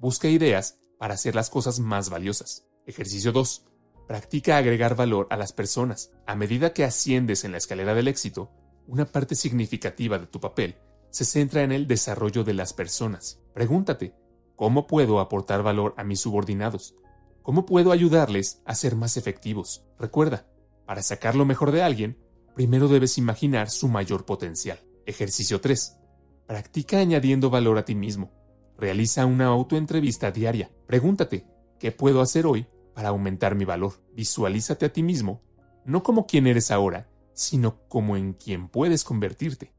Busca ideas para hacer las cosas más valiosas. Ejercicio 2. Practica agregar valor a las personas. A medida que asciendes en la escalera del éxito, una parte significativa de tu papel se centra en el desarrollo de las personas. Pregúntate, ¿cómo puedo aportar valor a mis subordinados? ¿Cómo puedo ayudarles a ser más efectivos? Recuerda, para sacar lo mejor de alguien, primero debes imaginar su mayor potencial. Ejercicio 3. Practica añadiendo valor a ti mismo. Realiza una autoentrevista diaria. Pregúntate, ¿qué puedo hacer hoy para aumentar mi valor? Visualízate a ti mismo, no como quien eres ahora, sino como en quien puedes convertirte.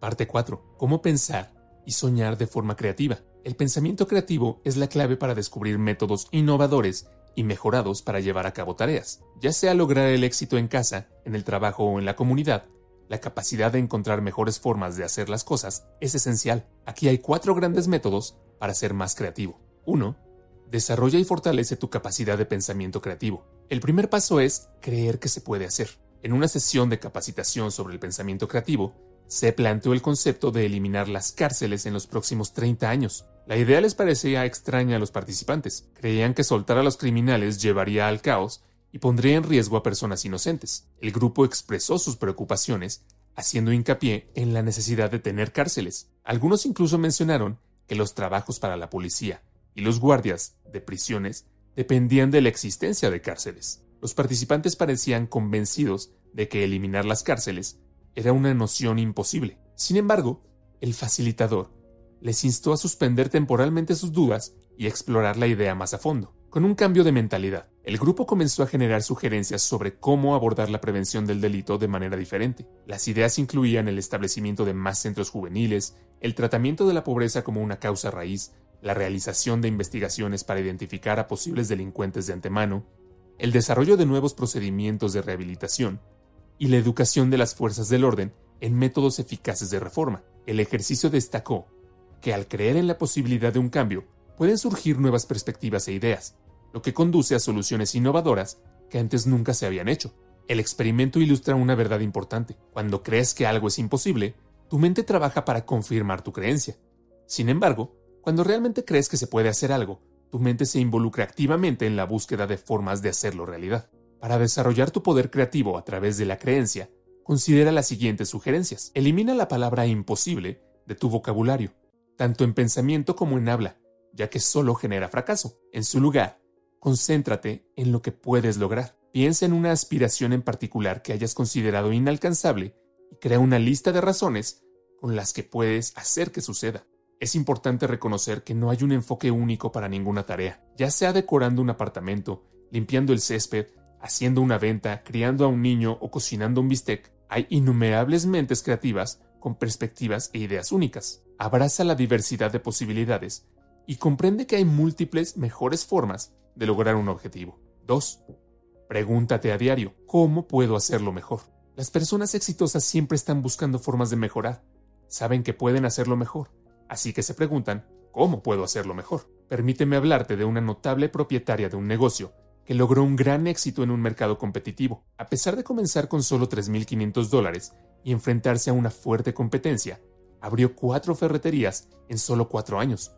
Parte 4. Cómo pensar y soñar de forma creativa. El pensamiento creativo es la clave para descubrir métodos innovadores y mejorados para llevar a cabo tareas, ya sea lograr el éxito en casa, en el trabajo o en la comunidad. La capacidad de encontrar mejores formas de hacer las cosas es esencial. Aquí hay cuatro grandes métodos para ser más creativo. 1. Desarrolla y fortalece tu capacidad de pensamiento creativo. El primer paso es creer que se puede hacer. En una sesión de capacitación sobre el pensamiento creativo, se planteó el concepto de eliminar las cárceles en los próximos 30 años. La idea les parecía extraña a los participantes. Creían que soltar a los criminales llevaría al caos y pondría en riesgo a personas inocentes. El grupo expresó sus preocupaciones, haciendo hincapié en la necesidad de tener cárceles. Algunos incluso mencionaron que los trabajos para la policía y los guardias de prisiones dependían de la existencia de cárceles. Los participantes parecían convencidos de que eliminar las cárceles era una noción imposible. Sin embargo, el facilitador les instó a suspender temporalmente sus dudas y explorar la idea más a fondo. Con un cambio de mentalidad, el grupo comenzó a generar sugerencias sobre cómo abordar la prevención del delito de manera diferente. Las ideas incluían el establecimiento de más centros juveniles, el tratamiento de la pobreza como una causa raíz, la realización de investigaciones para identificar a posibles delincuentes de antemano, el desarrollo de nuevos procedimientos de rehabilitación y la educación de las fuerzas del orden en métodos eficaces de reforma. El ejercicio destacó que al creer en la posibilidad de un cambio, pueden surgir nuevas perspectivas e ideas, lo que conduce a soluciones innovadoras que antes nunca se habían hecho. El experimento ilustra una verdad importante. Cuando crees que algo es imposible, tu mente trabaja para confirmar tu creencia. Sin embargo, cuando realmente crees que se puede hacer algo, tu mente se involucra activamente en la búsqueda de formas de hacerlo realidad. Para desarrollar tu poder creativo a través de la creencia, considera las siguientes sugerencias. Elimina la palabra imposible de tu vocabulario, tanto en pensamiento como en habla, ya que solo genera fracaso. En su lugar, Concéntrate en lo que puedes lograr. Piensa en una aspiración en particular que hayas considerado inalcanzable y crea una lista de razones con las que puedes hacer que suceda. Es importante reconocer que no hay un enfoque único para ninguna tarea, ya sea decorando un apartamento, limpiando el césped, haciendo una venta, criando a un niño o cocinando un bistec. Hay innumerables mentes creativas con perspectivas e ideas únicas. Abraza la diversidad de posibilidades y comprende que hay múltiples mejores formas de lograr un objetivo. 2. Pregúntate a diario, ¿cómo puedo hacerlo mejor? Las personas exitosas siempre están buscando formas de mejorar. Saben que pueden hacerlo mejor, así que se preguntan, ¿cómo puedo hacerlo mejor? Permíteme hablarte de una notable propietaria de un negocio que logró un gran éxito en un mercado competitivo. A pesar de comenzar con solo 3.500 dólares y enfrentarse a una fuerte competencia, abrió cuatro ferreterías en solo cuatro años.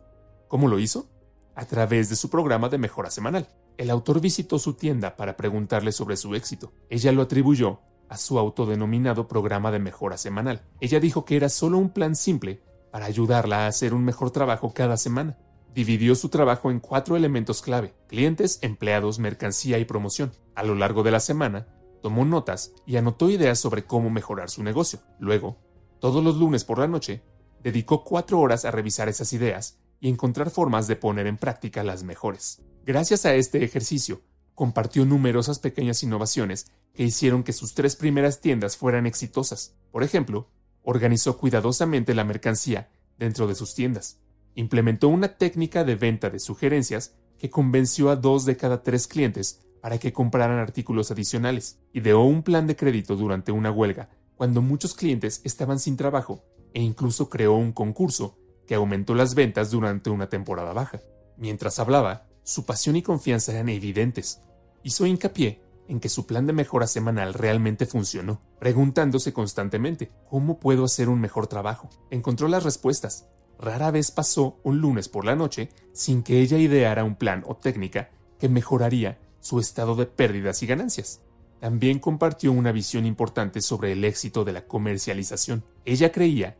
¿Cómo lo hizo? A través de su programa de mejora semanal. El autor visitó su tienda para preguntarle sobre su éxito. Ella lo atribuyó a su autodenominado programa de mejora semanal. Ella dijo que era solo un plan simple para ayudarla a hacer un mejor trabajo cada semana. Dividió su trabajo en cuatro elementos clave, clientes, empleados, mercancía y promoción. A lo largo de la semana, tomó notas y anotó ideas sobre cómo mejorar su negocio. Luego, todos los lunes por la noche, dedicó cuatro horas a revisar esas ideas y encontrar formas de poner en práctica las mejores. Gracias a este ejercicio, compartió numerosas pequeñas innovaciones que hicieron que sus tres primeras tiendas fueran exitosas. Por ejemplo, organizó cuidadosamente la mercancía dentro de sus tiendas. Implementó una técnica de venta de sugerencias que convenció a dos de cada tres clientes para que compraran artículos adicionales. Ideó un plan de crédito durante una huelga cuando muchos clientes estaban sin trabajo e incluso creó un concurso que aumentó las ventas durante una temporada baja. Mientras hablaba, su pasión y confianza eran evidentes. Hizo hincapié en que su plan de mejora semanal realmente funcionó, preguntándose constantemente, ¿cómo puedo hacer un mejor trabajo? Encontró las respuestas. Rara vez pasó un lunes por la noche sin que ella ideara un plan o técnica que mejoraría su estado de pérdidas y ganancias. También compartió una visión importante sobre el éxito de la comercialización. Ella creía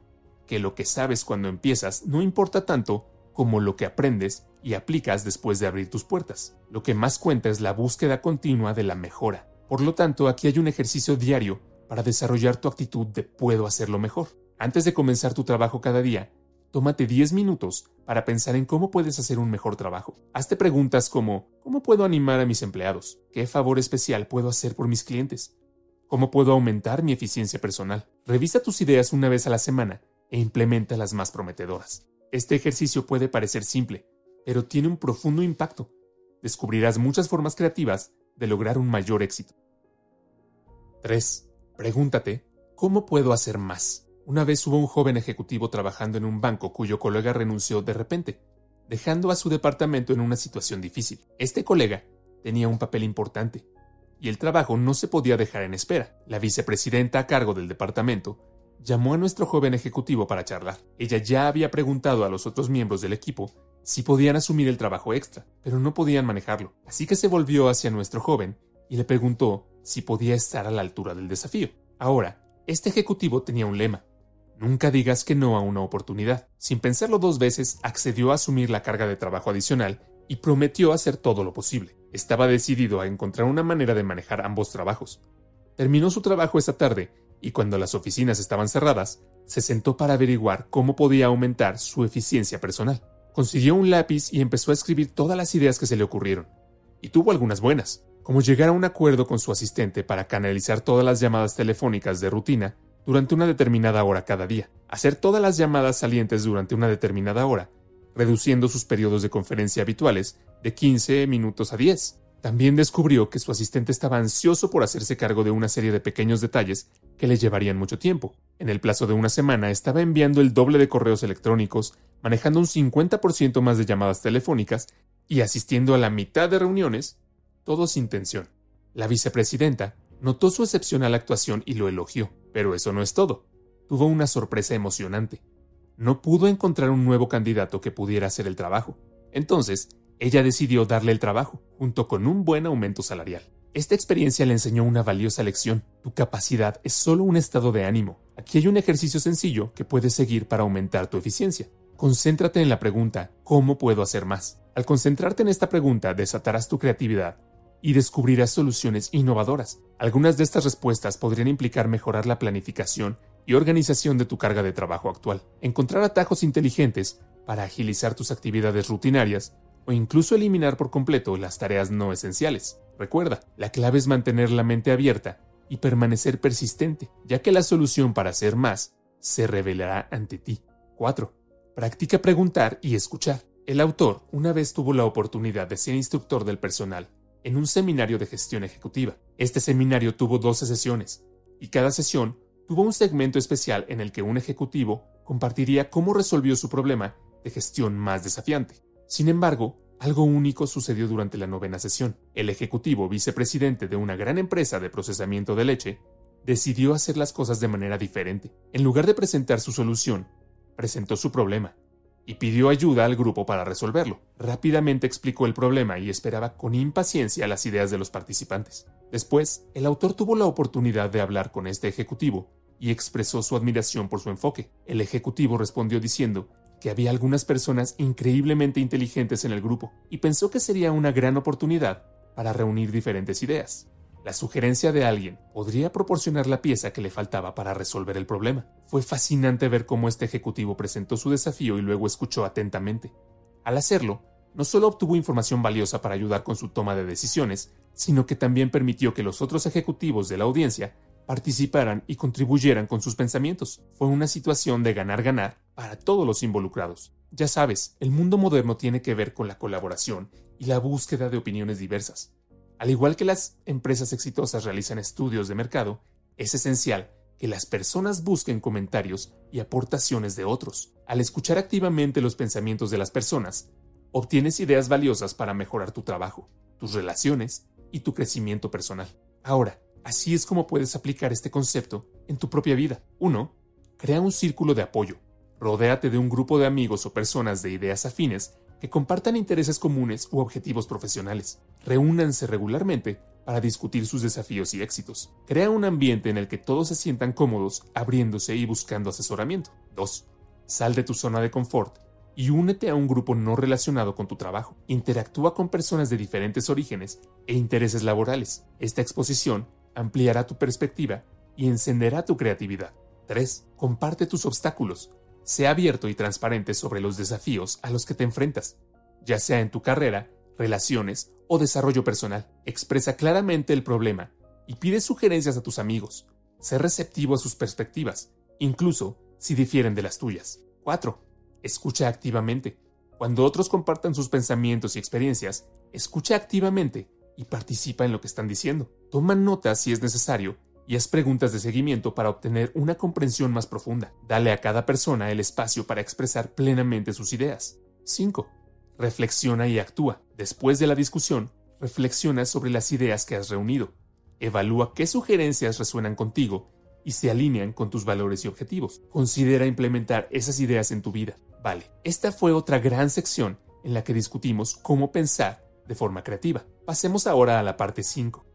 que lo que sabes cuando empiezas no importa tanto como lo que aprendes y aplicas después de abrir tus puertas. Lo que más cuenta es la búsqueda continua de la mejora. Por lo tanto, aquí hay un ejercicio diario para desarrollar tu actitud de puedo hacerlo mejor. Antes de comenzar tu trabajo cada día, tómate 10 minutos para pensar en cómo puedes hacer un mejor trabajo. Hazte preguntas como ¿cómo puedo animar a mis empleados? ¿Qué favor especial puedo hacer por mis clientes? ¿Cómo puedo aumentar mi eficiencia personal? Revisa tus ideas una vez a la semana e implementa las más prometedoras. Este ejercicio puede parecer simple, pero tiene un profundo impacto. Descubrirás muchas formas creativas de lograr un mayor éxito. 3. Pregúntate, ¿cómo puedo hacer más? Una vez hubo un joven ejecutivo trabajando en un banco cuyo colega renunció de repente, dejando a su departamento en una situación difícil. Este colega tenía un papel importante, y el trabajo no se podía dejar en espera. La vicepresidenta a cargo del departamento llamó a nuestro joven ejecutivo para charlar. Ella ya había preguntado a los otros miembros del equipo si podían asumir el trabajo extra, pero no podían manejarlo. Así que se volvió hacia nuestro joven y le preguntó si podía estar a la altura del desafío. Ahora, este ejecutivo tenía un lema. Nunca digas que no a una oportunidad. Sin pensarlo dos veces, accedió a asumir la carga de trabajo adicional y prometió hacer todo lo posible. Estaba decidido a encontrar una manera de manejar ambos trabajos. Terminó su trabajo esa tarde y cuando las oficinas estaban cerradas, se sentó para averiguar cómo podía aumentar su eficiencia personal. Consiguió un lápiz y empezó a escribir todas las ideas que se le ocurrieron. Y tuvo algunas buenas, como llegar a un acuerdo con su asistente para canalizar todas las llamadas telefónicas de rutina durante una determinada hora cada día, hacer todas las llamadas salientes durante una determinada hora, reduciendo sus periodos de conferencia habituales de 15 minutos a 10. También descubrió que su asistente estaba ansioso por hacerse cargo de una serie de pequeños detalles que le llevarían mucho tiempo. En el plazo de una semana estaba enviando el doble de correos electrónicos, manejando un 50% más de llamadas telefónicas y asistiendo a la mitad de reuniones, todo sin tensión. La vicepresidenta notó su excepcional actuación y lo elogió, pero eso no es todo. Tuvo una sorpresa emocionante. No pudo encontrar un nuevo candidato que pudiera hacer el trabajo. Entonces, ella decidió darle el trabajo, junto con un buen aumento salarial. Esta experiencia le enseñó una valiosa lección. Tu capacidad es solo un estado de ánimo. Aquí hay un ejercicio sencillo que puedes seguir para aumentar tu eficiencia. Concéntrate en la pregunta ¿cómo puedo hacer más? Al concentrarte en esta pregunta desatarás tu creatividad y descubrirás soluciones innovadoras. Algunas de estas respuestas podrían implicar mejorar la planificación y organización de tu carga de trabajo actual, encontrar atajos inteligentes para agilizar tus actividades rutinarias o incluso eliminar por completo las tareas no esenciales. Recuerda, la clave es mantener la mente abierta y permanecer persistente, ya que la solución para hacer más se revelará ante ti. 4. Practica preguntar y escuchar. El autor una vez tuvo la oportunidad de ser instructor del personal en un seminario de gestión ejecutiva. Este seminario tuvo 12 sesiones, y cada sesión tuvo un segmento especial en el que un ejecutivo compartiría cómo resolvió su problema de gestión más desafiante. Sin embargo, algo único sucedió durante la novena sesión. El ejecutivo vicepresidente de una gran empresa de procesamiento de leche decidió hacer las cosas de manera diferente. En lugar de presentar su solución, presentó su problema y pidió ayuda al grupo para resolverlo. Rápidamente explicó el problema y esperaba con impaciencia las ideas de los participantes. Después, el autor tuvo la oportunidad de hablar con este ejecutivo y expresó su admiración por su enfoque. El ejecutivo respondió diciendo que había algunas personas increíblemente inteligentes en el grupo y pensó que sería una gran oportunidad para reunir diferentes ideas. La sugerencia de alguien podría proporcionar la pieza que le faltaba para resolver el problema. Fue fascinante ver cómo este ejecutivo presentó su desafío y luego escuchó atentamente. Al hacerlo, no solo obtuvo información valiosa para ayudar con su toma de decisiones, sino que también permitió que los otros ejecutivos de la audiencia participaran y contribuyeran con sus pensamientos. Fue una situación de ganar-ganar para todos los involucrados. Ya sabes, el mundo moderno tiene que ver con la colaboración y la búsqueda de opiniones diversas. Al igual que las empresas exitosas realizan estudios de mercado, es esencial que las personas busquen comentarios y aportaciones de otros. Al escuchar activamente los pensamientos de las personas, obtienes ideas valiosas para mejorar tu trabajo, tus relaciones y tu crecimiento personal. Ahora, Así es como puedes aplicar este concepto en tu propia vida. 1. Crea un círculo de apoyo. Rodéate de un grupo de amigos o personas de ideas afines que compartan intereses comunes u objetivos profesionales. Reúnanse regularmente para discutir sus desafíos y éxitos. Crea un ambiente en el que todos se sientan cómodos, abriéndose y buscando asesoramiento. 2. Sal de tu zona de confort y únete a un grupo no relacionado con tu trabajo. Interactúa con personas de diferentes orígenes e intereses laborales. Esta exposición ampliará tu perspectiva y encenderá tu creatividad. 3. Comparte tus obstáculos. Sé abierto y transparente sobre los desafíos a los que te enfrentas, ya sea en tu carrera, relaciones o desarrollo personal. Expresa claramente el problema y pide sugerencias a tus amigos. Sé receptivo a sus perspectivas, incluso si difieren de las tuyas. 4. Escucha activamente. Cuando otros compartan sus pensamientos y experiencias, escucha activamente y participa en lo que están diciendo. Toma notas si es necesario y haz preguntas de seguimiento para obtener una comprensión más profunda. Dale a cada persona el espacio para expresar plenamente sus ideas. 5. Reflexiona y actúa. Después de la discusión, reflexiona sobre las ideas que has reunido. Evalúa qué sugerencias resuenan contigo y se alinean con tus valores y objetivos. Considera implementar esas ideas en tu vida. Vale, esta fue otra gran sección en la que discutimos cómo pensar de forma creativa. Pasemos ahora a la parte 5.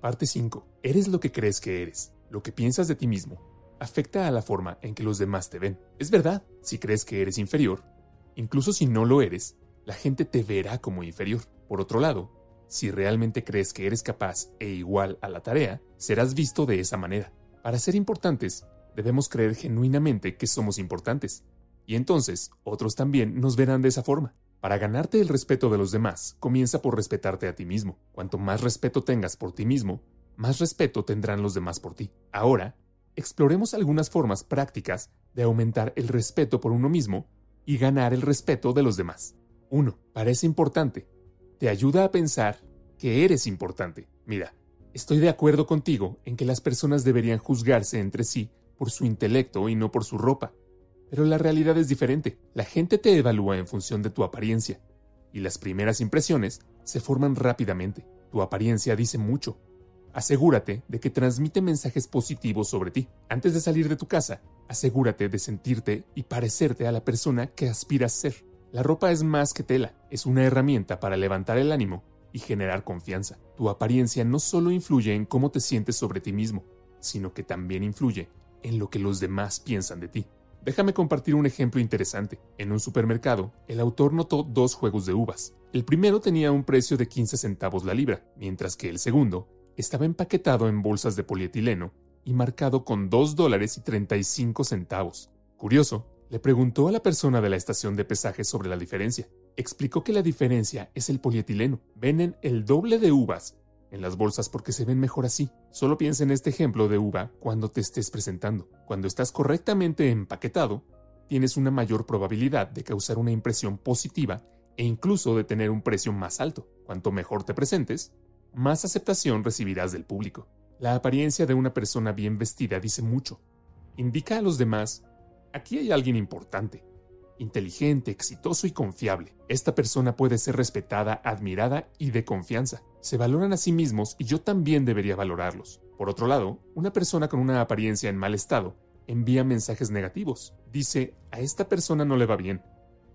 Parte 5. Eres lo que crees que eres. Lo que piensas de ti mismo afecta a la forma en que los demás te ven. Es verdad, si crees que eres inferior, incluso si no lo eres, la gente te verá como inferior. Por otro lado, si realmente crees que eres capaz e igual a la tarea, serás visto de esa manera. Para ser importantes, debemos creer genuinamente que somos importantes. Y entonces, otros también nos verán de esa forma. Para ganarte el respeto de los demás, comienza por respetarte a ti mismo. Cuanto más respeto tengas por ti mismo, más respeto tendrán los demás por ti. Ahora, exploremos algunas formas prácticas de aumentar el respeto por uno mismo y ganar el respeto de los demás. 1. Parece importante. Te ayuda a pensar que eres importante. Mira, estoy de acuerdo contigo en que las personas deberían juzgarse entre sí por su intelecto y no por su ropa. Pero la realidad es diferente. La gente te evalúa en función de tu apariencia. Y las primeras impresiones se forman rápidamente. Tu apariencia dice mucho. Asegúrate de que transmite mensajes positivos sobre ti. Antes de salir de tu casa, asegúrate de sentirte y parecerte a la persona que aspiras ser. La ropa es más que tela, es una herramienta para levantar el ánimo y generar confianza. Tu apariencia no solo influye en cómo te sientes sobre ti mismo, sino que también influye en lo que los demás piensan de ti. Déjame compartir un ejemplo interesante. En un supermercado, el autor notó dos juegos de uvas. El primero tenía un precio de 15 centavos la libra, mientras que el segundo estaba empaquetado en bolsas de polietileno y marcado con 2 dólares y 35 centavos. Curioso, le preguntó a la persona de la estación de pesaje sobre la diferencia. Explicó que la diferencia es el polietileno. Venden el doble de uvas en las bolsas porque se ven mejor así. Solo piensa en este ejemplo de uva cuando te estés presentando. Cuando estás correctamente empaquetado, tienes una mayor probabilidad de causar una impresión positiva e incluso de tener un precio más alto. Cuanto mejor te presentes, más aceptación recibirás del público. La apariencia de una persona bien vestida dice mucho. Indica a los demás, aquí hay alguien importante, inteligente, exitoso y confiable. Esta persona puede ser respetada, admirada y de confianza. Se valoran a sí mismos y yo también debería valorarlos. Por otro lado, una persona con una apariencia en mal estado envía mensajes negativos. Dice, a esta persona no le va bien,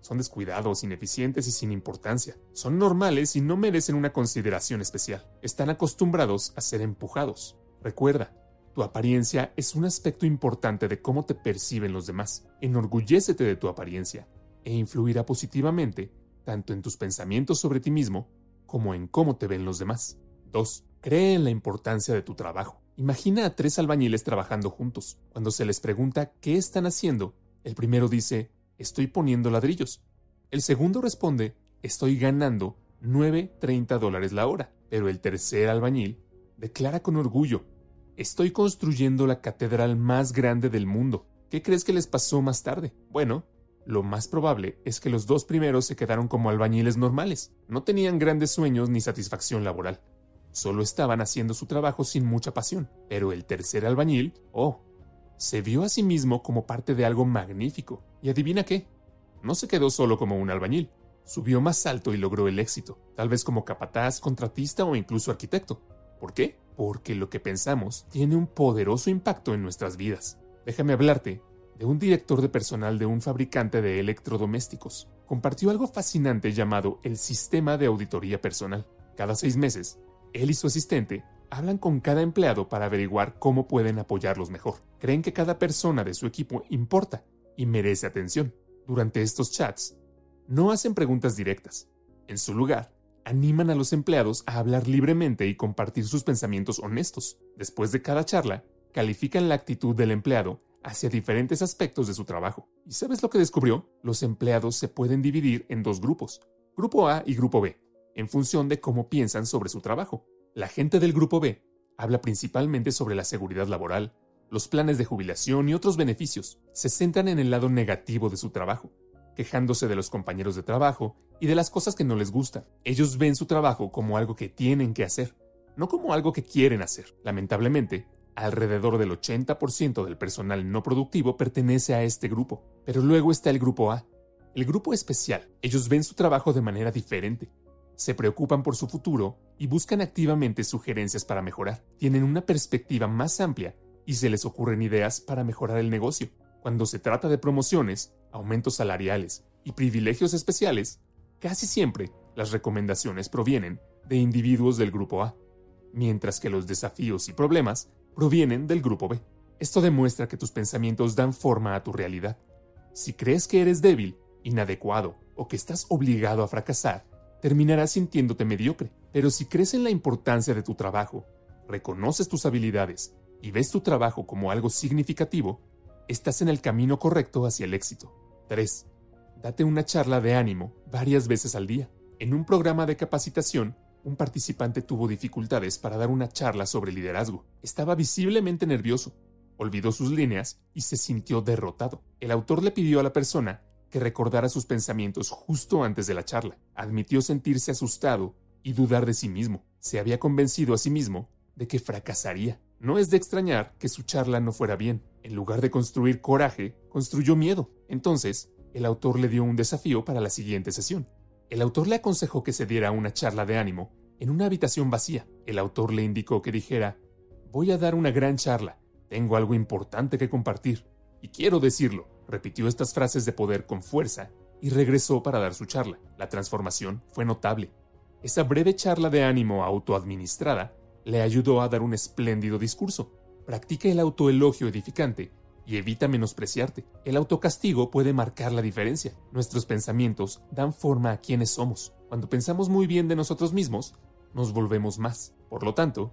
son descuidados, ineficientes y sin importancia. Son normales y no merecen una consideración especial. Están acostumbrados a ser empujados. Recuerda, tu apariencia es un aspecto importante de cómo te perciben los demás. Enorgullécete de tu apariencia e influirá positivamente tanto en tus pensamientos sobre ti mismo como en cómo te ven los demás. 2. Cree en la importancia de tu trabajo. Imagina a tres albañiles trabajando juntos. Cuando se les pregunta qué están haciendo, el primero dice, estoy poniendo ladrillos. El segundo responde, estoy ganando 9.30 dólares la hora. Pero el tercer albañil declara con orgullo, estoy construyendo la catedral más grande del mundo. ¿Qué crees que les pasó más tarde? Bueno, lo más probable es que los dos primeros se quedaron como albañiles normales. No tenían grandes sueños ni satisfacción laboral. Solo estaban haciendo su trabajo sin mucha pasión. Pero el tercer albañil, oh, se vio a sí mismo como parte de algo magnífico. Y adivina qué, no se quedó solo como un albañil, subió más alto y logró el éxito, tal vez como capataz, contratista o incluso arquitecto. ¿Por qué? Porque lo que pensamos tiene un poderoso impacto en nuestras vidas. Déjame hablarte de un director de personal de un fabricante de electrodomésticos. Compartió algo fascinante llamado el sistema de auditoría personal. Cada seis meses, él y su asistente hablan con cada empleado para averiguar cómo pueden apoyarlos mejor. Creen que cada persona de su equipo importa y merece atención. Durante estos chats, no hacen preguntas directas. En su lugar, animan a los empleados a hablar libremente y compartir sus pensamientos honestos. Después de cada charla, califican la actitud del empleado hacia diferentes aspectos de su trabajo. ¿Y sabes lo que descubrió? Los empleados se pueden dividir en dos grupos, grupo A y grupo B, en función de cómo piensan sobre su trabajo. La gente del Grupo B habla principalmente sobre la seguridad laboral, los planes de jubilación y otros beneficios. Se centran en el lado negativo de su trabajo, quejándose de los compañeros de trabajo y de las cosas que no les gustan. Ellos ven su trabajo como algo que tienen que hacer, no como algo que quieren hacer. Lamentablemente, alrededor del 80% del personal no productivo pertenece a este grupo. Pero luego está el grupo A, el grupo especial. Ellos ven su trabajo de manera diferente se preocupan por su futuro y buscan activamente sugerencias para mejorar. Tienen una perspectiva más amplia y se les ocurren ideas para mejorar el negocio. Cuando se trata de promociones, aumentos salariales y privilegios especiales, casi siempre las recomendaciones provienen de individuos del grupo A. mientras que los desafíos y problemas provienen del grupo B. Esto demuestra que tus pensamientos dan forma a tu realidad. Si crees que eres débil, inadecuado o que estás obligado a fracasar, terminarás sintiéndote mediocre. Pero si crees en la importancia de tu trabajo, reconoces tus habilidades y ves tu trabajo como algo significativo, estás en el camino correcto hacia el éxito. 3. Date una charla de ánimo varias veces al día. En un programa de capacitación, un participante tuvo dificultades para dar una charla sobre liderazgo. Estaba visiblemente nervioso, olvidó sus líneas y se sintió derrotado. El autor le pidió a la persona que recordara sus pensamientos justo antes de la charla. Admitió sentirse asustado y dudar de sí mismo. Se había convencido a sí mismo de que fracasaría. No es de extrañar que su charla no fuera bien. En lugar de construir coraje, construyó miedo. Entonces, el autor le dio un desafío para la siguiente sesión. El autor le aconsejó que se diera una charla de ánimo en una habitación vacía. El autor le indicó que dijera, voy a dar una gran charla, tengo algo importante que compartir, y quiero decirlo. Repitió estas frases de poder con fuerza y regresó para dar su charla. La transformación fue notable. Esa breve charla de ánimo autoadministrada le ayudó a dar un espléndido discurso. Practica el autoelogio edificante y evita menospreciarte. El autocastigo puede marcar la diferencia. Nuestros pensamientos dan forma a quienes somos. Cuando pensamos muy bien de nosotros mismos, nos volvemos más. Por lo tanto,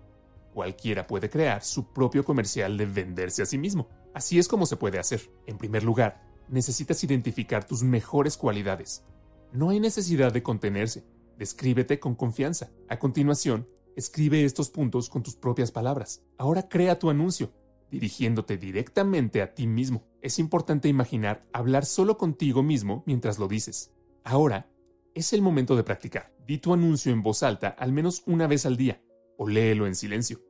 cualquiera puede crear su propio comercial de venderse a sí mismo. Así es como se puede hacer. En primer lugar, necesitas identificar tus mejores cualidades. No hay necesidad de contenerse. Descríbete con confianza. A continuación, escribe estos puntos con tus propias palabras. Ahora crea tu anuncio, dirigiéndote directamente a ti mismo. Es importante imaginar hablar solo contigo mismo mientras lo dices. Ahora, es el momento de practicar. Di tu anuncio en voz alta al menos una vez al día, o léelo en silencio.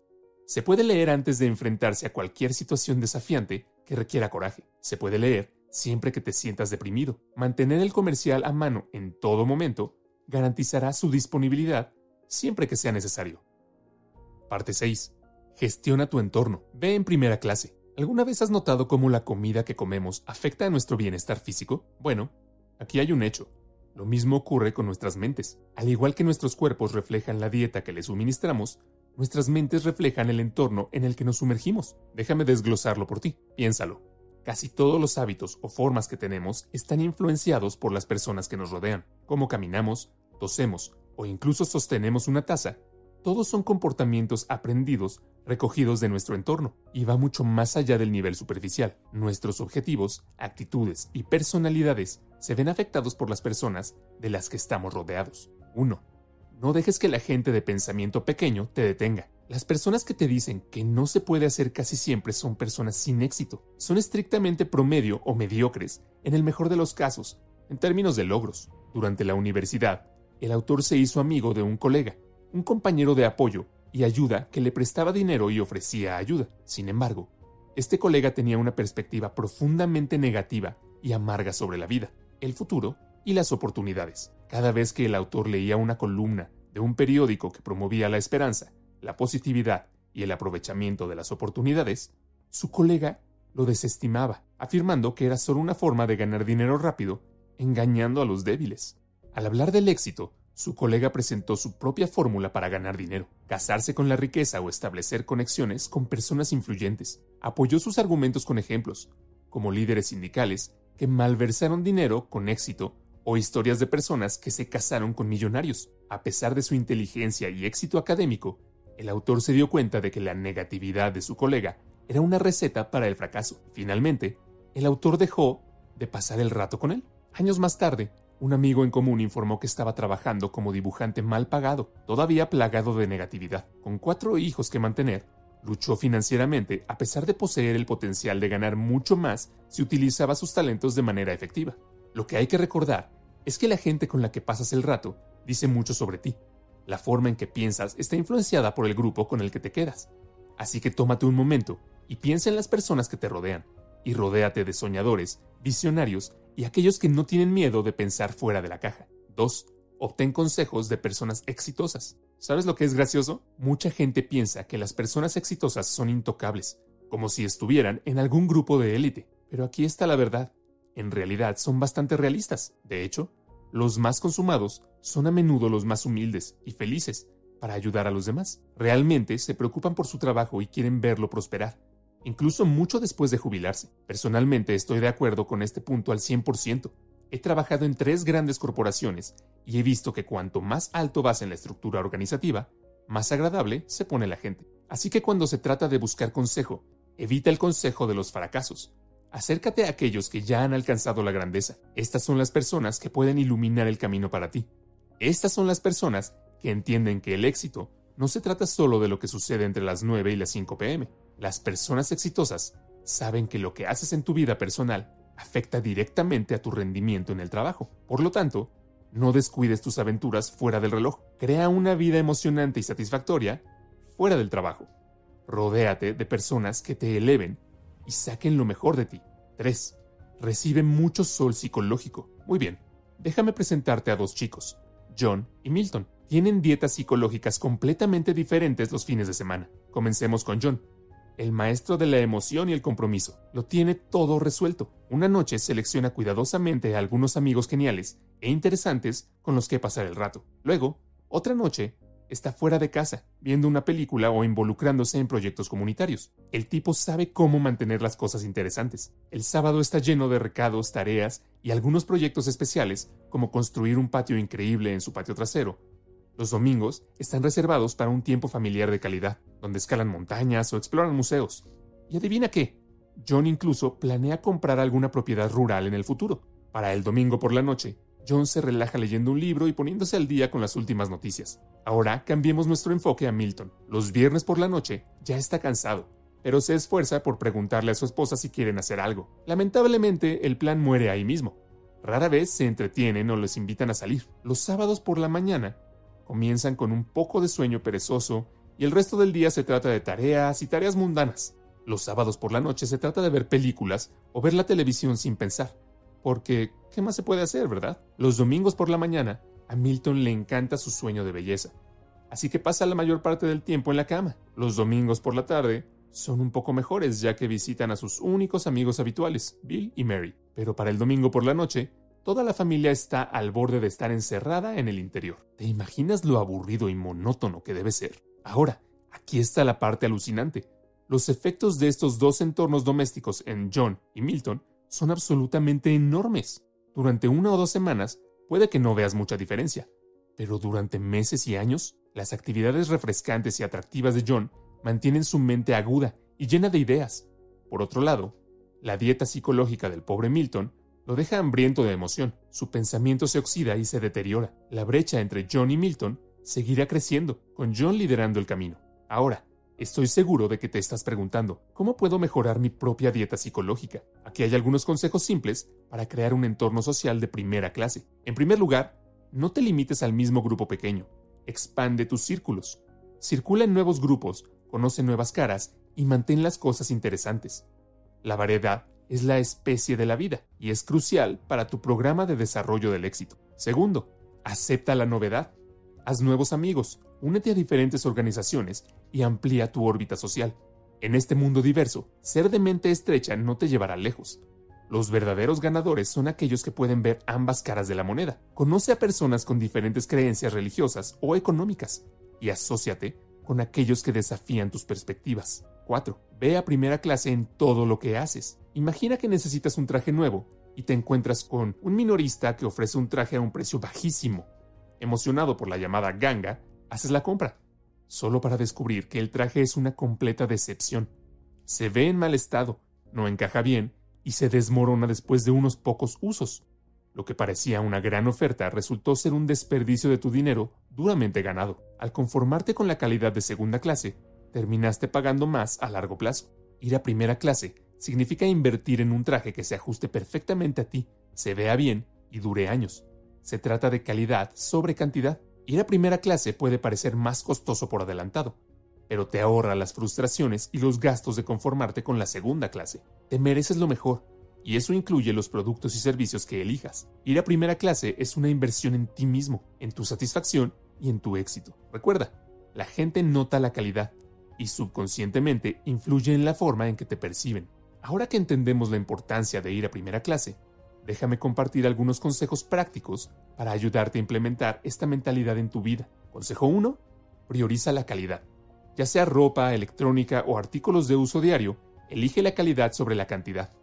Se puede leer antes de enfrentarse a cualquier situación desafiante que requiera coraje. Se puede leer siempre que te sientas deprimido. Mantener el comercial a mano en todo momento garantizará su disponibilidad siempre que sea necesario. Parte 6. Gestiona tu entorno. Ve en primera clase. ¿Alguna vez has notado cómo la comida que comemos afecta a nuestro bienestar físico? Bueno, aquí hay un hecho. Lo mismo ocurre con nuestras mentes. Al igual que nuestros cuerpos reflejan la dieta que les suministramos, Nuestras mentes reflejan el entorno en el que nos sumergimos. Déjame desglosarlo por ti. Piénsalo. Casi todos los hábitos o formas que tenemos están influenciados por las personas que nos rodean. Cómo caminamos, tosemos o incluso sostenemos una taza, todos son comportamientos aprendidos recogidos de nuestro entorno y va mucho más allá del nivel superficial. Nuestros objetivos, actitudes y personalidades se ven afectados por las personas de las que estamos rodeados. 1. No dejes que la gente de pensamiento pequeño te detenga. Las personas que te dicen que no se puede hacer casi siempre son personas sin éxito. Son estrictamente promedio o mediocres, en el mejor de los casos, en términos de logros. Durante la universidad, el autor se hizo amigo de un colega, un compañero de apoyo y ayuda que le prestaba dinero y ofrecía ayuda. Sin embargo, este colega tenía una perspectiva profundamente negativa y amarga sobre la vida, el futuro y las oportunidades. Cada vez que el autor leía una columna de un periódico que promovía la esperanza, la positividad y el aprovechamiento de las oportunidades, su colega lo desestimaba, afirmando que era solo una forma de ganar dinero rápido, engañando a los débiles. Al hablar del éxito, su colega presentó su propia fórmula para ganar dinero, casarse con la riqueza o establecer conexiones con personas influyentes. Apoyó sus argumentos con ejemplos, como líderes sindicales que malversaron dinero con éxito o historias de personas que se casaron con millonarios. A pesar de su inteligencia y éxito académico, el autor se dio cuenta de que la negatividad de su colega era una receta para el fracaso. Finalmente, el autor dejó de pasar el rato con él. Años más tarde, un amigo en común informó que estaba trabajando como dibujante mal pagado, todavía plagado de negatividad. Con cuatro hijos que mantener, luchó financieramente a pesar de poseer el potencial de ganar mucho más si utilizaba sus talentos de manera efectiva. Lo que hay que recordar es que la gente con la que pasas el rato dice mucho sobre ti. La forma en que piensas está influenciada por el grupo con el que te quedas. Así que tómate un momento y piensa en las personas que te rodean, y rodéate de soñadores, visionarios y aquellos que no tienen miedo de pensar fuera de la caja. 2. Obtén consejos de personas exitosas. ¿Sabes lo que es gracioso? Mucha gente piensa que las personas exitosas son intocables, como si estuvieran en algún grupo de élite. Pero aquí está la verdad en realidad son bastante realistas. De hecho, los más consumados son a menudo los más humildes y felices. para ayudar a los demás. Realmente se preocupan por su trabajo y quieren verlo prosperar, incluso mucho después de jubilarse. Personalmente estoy de acuerdo con este punto al 100%. He trabajado en tres grandes corporaciones y he visto que cuanto más alto vas en la estructura organizativa, más agradable se pone la gente. Así que cuando se trata de buscar consejo, evita el consejo de los fracasos. Acércate a aquellos que ya han alcanzado la grandeza. Estas son las personas que pueden iluminar el camino para ti. Estas son las personas que entienden que el éxito no se trata solo de lo que sucede entre las 9 y las 5 pm. Las personas exitosas saben que lo que haces en tu vida personal afecta directamente a tu rendimiento en el trabajo. Por lo tanto, no descuides tus aventuras fuera del reloj. Crea una vida emocionante y satisfactoria fuera del trabajo. Rodéate de personas que te eleven y saquen lo mejor de ti. 3. Recibe mucho sol psicológico. Muy bien, déjame presentarte a dos chicos, John y Milton. Tienen dietas psicológicas completamente diferentes los fines de semana. Comencemos con John el maestro de la emoción y el compromiso. Lo tiene todo resuelto. Una noche selecciona cuidadosamente a algunos amigos geniales e interesantes con los que pasar el rato. Luego, otra noche, está fuera de casa, viendo una película o involucrándose en proyectos comunitarios. El tipo sabe cómo mantener las cosas interesantes. El sábado está lleno de recados, tareas y algunos proyectos especiales, como construir un patio increíble en su patio trasero. Los domingos están reservados para un tiempo familiar de calidad donde escalan montañas o exploran museos. Y adivina qué, John incluso planea comprar alguna propiedad rural en el futuro. Para el domingo por la noche, John se relaja leyendo un libro y poniéndose al día con las últimas noticias. Ahora cambiemos nuestro enfoque a Milton. Los viernes por la noche ya está cansado, pero se esfuerza por preguntarle a su esposa si quieren hacer algo. Lamentablemente, el plan muere ahí mismo. Rara vez se entretienen o les invitan a salir. Los sábados por la mañana comienzan con un poco de sueño perezoso y el resto del día se trata de tareas y tareas mundanas. Los sábados por la noche se trata de ver películas o ver la televisión sin pensar. Porque, ¿qué más se puede hacer, verdad? Los domingos por la mañana, a Milton le encanta su sueño de belleza. Así que pasa la mayor parte del tiempo en la cama. Los domingos por la tarde son un poco mejores ya que visitan a sus únicos amigos habituales, Bill y Mary. Pero para el domingo por la noche, toda la familia está al borde de estar encerrada en el interior. ¿Te imaginas lo aburrido y monótono que debe ser? Ahora, aquí está la parte alucinante. Los efectos de estos dos entornos domésticos en John y Milton son absolutamente enormes. Durante una o dos semanas puede que no veas mucha diferencia, pero durante meses y años, las actividades refrescantes y atractivas de John mantienen su mente aguda y llena de ideas. Por otro lado, la dieta psicológica del pobre Milton lo deja hambriento de emoción, su pensamiento se oxida y se deteriora. La brecha entre John y Milton seguirá creciendo, con John liderando el camino. Ahora, estoy seguro de que te estás preguntando, ¿cómo puedo mejorar mi propia dieta psicológica? Aquí hay algunos consejos simples para crear un entorno social de primera clase. En primer lugar, no te limites al mismo grupo pequeño. Expande tus círculos. Circula en nuevos grupos, conoce nuevas caras y mantén las cosas interesantes. La variedad es la especie de la vida y es crucial para tu programa de desarrollo del éxito. Segundo, acepta la novedad. Haz nuevos amigos, únete a diferentes organizaciones y amplía tu órbita social. En este mundo diverso, ser de mente estrecha no te llevará lejos. Los verdaderos ganadores son aquellos que pueden ver ambas caras de la moneda. Conoce a personas con diferentes creencias religiosas o económicas y asóciate con aquellos que desafían tus perspectivas. 4. Ve a primera clase en todo lo que haces. Imagina que necesitas un traje nuevo y te encuentras con un minorista que ofrece un traje a un precio bajísimo Emocionado por la llamada ganga, haces la compra, solo para descubrir que el traje es una completa decepción. Se ve en mal estado, no encaja bien y se desmorona después de unos pocos usos. Lo que parecía una gran oferta resultó ser un desperdicio de tu dinero duramente ganado. Al conformarte con la calidad de segunda clase, terminaste pagando más a largo plazo. Ir a primera clase significa invertir en un traje que se ajuste perfectamente a ti, se vea bien y dure años. Se trata de calidad sobre cantidad. Ir a primera clase puede parecer más costoso por adelantado, pero te ahorra las frustraciones y los gastos de conformarte con la segunda clase. Te mereces lo mejor, y eso incluye los productos y servicios que elijas. Ir a primera clase es una inversión en ti mismo, en tu satisfacción y en tu éxito. Recuerda, la gente nota la calidad y subconscientemente influye en la forma en que te perciben. Ahora que entendemos la importancia de ir a primera clase, déjame compartir algunos consejos prácticos para ayudarte a implementar esta mentalidad en tu vida. Consejo 1. prioriza la calidad. Ya sea ropa, electrónica o artículos de uso diario, elige la calidad sobre la cantidad.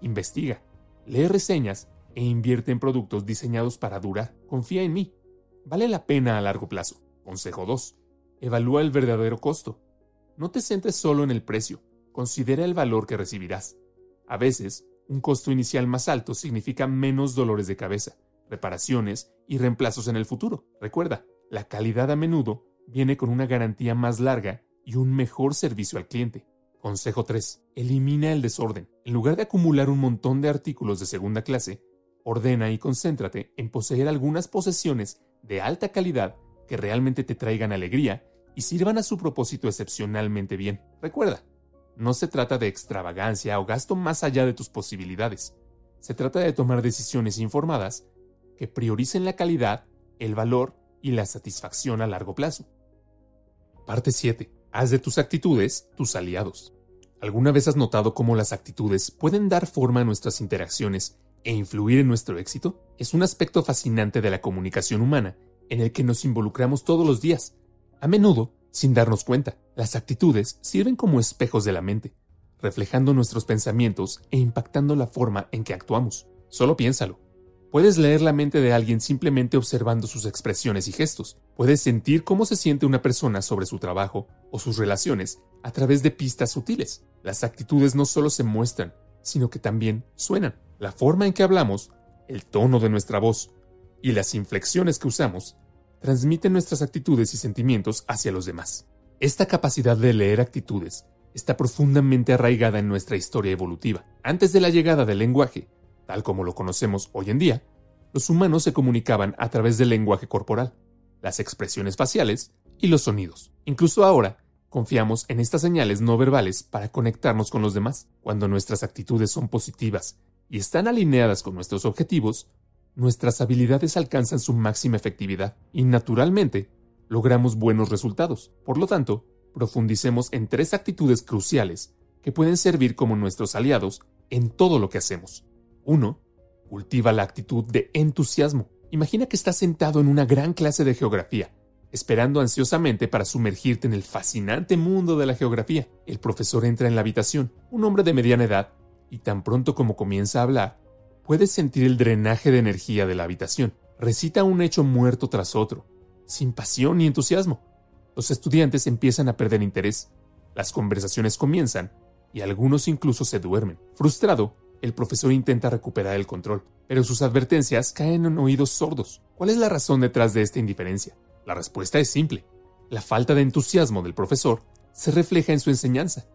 Investiga, lee reseñas e invierte en productos diseñados para durar. Confía en mí. Vale la pena a largo plazo. Consejo 2. Evalúa el verdadero costo. No te centres solo en el precio, considera el valor que recibirás. A veces, un costo inicial más alto significa menos dolores de cabeza, reparaciones y reemplazos en el futuro. Recuerda, la calidad a menudo viene con una garantía más larga y un mejor servicio al cliente. Consejo 3. Elimina el desorden. En lugar de acumular un montón de artículos de segunda clase, ordena y concéntrate en poseer algunas posesiones de alta calidad que realmente te traigan alegría y sirvan a su propósito excepcionalmente bien. Recuerda, no se trata de extravagancia o gasto más allá de tus posibilidades. Se trata de tomar decisiones informadas que prioricen la calidad, el valor y la satisfacción a largo plazo. Parte 7. Haz de tus actitudes tus aliados. ¿Alguna vez has notado cómo las actitudes pueden dar forma a nuestras interacciones e influir en nuestro éxito? Es un aspecto fascinante de la comunicación humana en el que nos involucramos todos los días. A menudo, sin darnos cuenta, las actitudes sirven como espejos de la mente, reflejando nuestros pensamientos e impactando la forma en que actuamos. Solo piénsalo. Puedes leer la mente de alguien simplemente observando sus expresiones y gestos. Puedes sentir cómo se siente una persona sobre su trabajo o sus relaciones a través de pistas sutiles. Las actitudes no solo se muestran, sino que también suenan. La forma en que hablamos, el tono de nuestra voz y las inflexiones que usamos transmiten nuestras actitudes y sentimientos hacia los demás. Esta capacidad de leer actitudes está profundamente arraigada en nuestra historia evolutiva. Antes de la llegada del lenguaje, tal como lo conocemos hoy en día, los humanos se comunicaban a través del lenguaje corporal, las expresiones faciales y los sonidos. Incluso ahora, confiamos en estas señales no verbales para conectarnos con los demás. Cuando nuestras actitudes son positivas y están alineadas con nuestros objetivos, nuestras habilidades alcanzan su máxima efectividad y naturalmente logramos buenos resultados. Por lo tanto, profundicemos en tres actitudes cruciales que pueden servir como nuestros aliados en todo lo que hacemos. 1. Cultiva la actitud de entusiasmo. Imagina que estás sentado en una gran clase de geografía, esperando ansiosamente para sumergirte en el fascinante mundo de la geografía. El profesor entra en la habitación, un hombre de mediana edad, y tan pronto como comienza a hablar, puedes sentir el drenaje de energía de la habitación. Recita un hecho muerto tras otro, sin pasión ni entusiasmo. Los estudiantes empiezan a perder interés, las conversaciones comienzan y algunos incluso se duermen. Frustrado, el profesor intenta recuperar el control, pero sus advertencias caen en oídos sordos. ¿Cuál es la razón detrás de esta indiferencia? La respuesta es simple. La falta de entusiasmo del profesor se refleja en su enseñanza.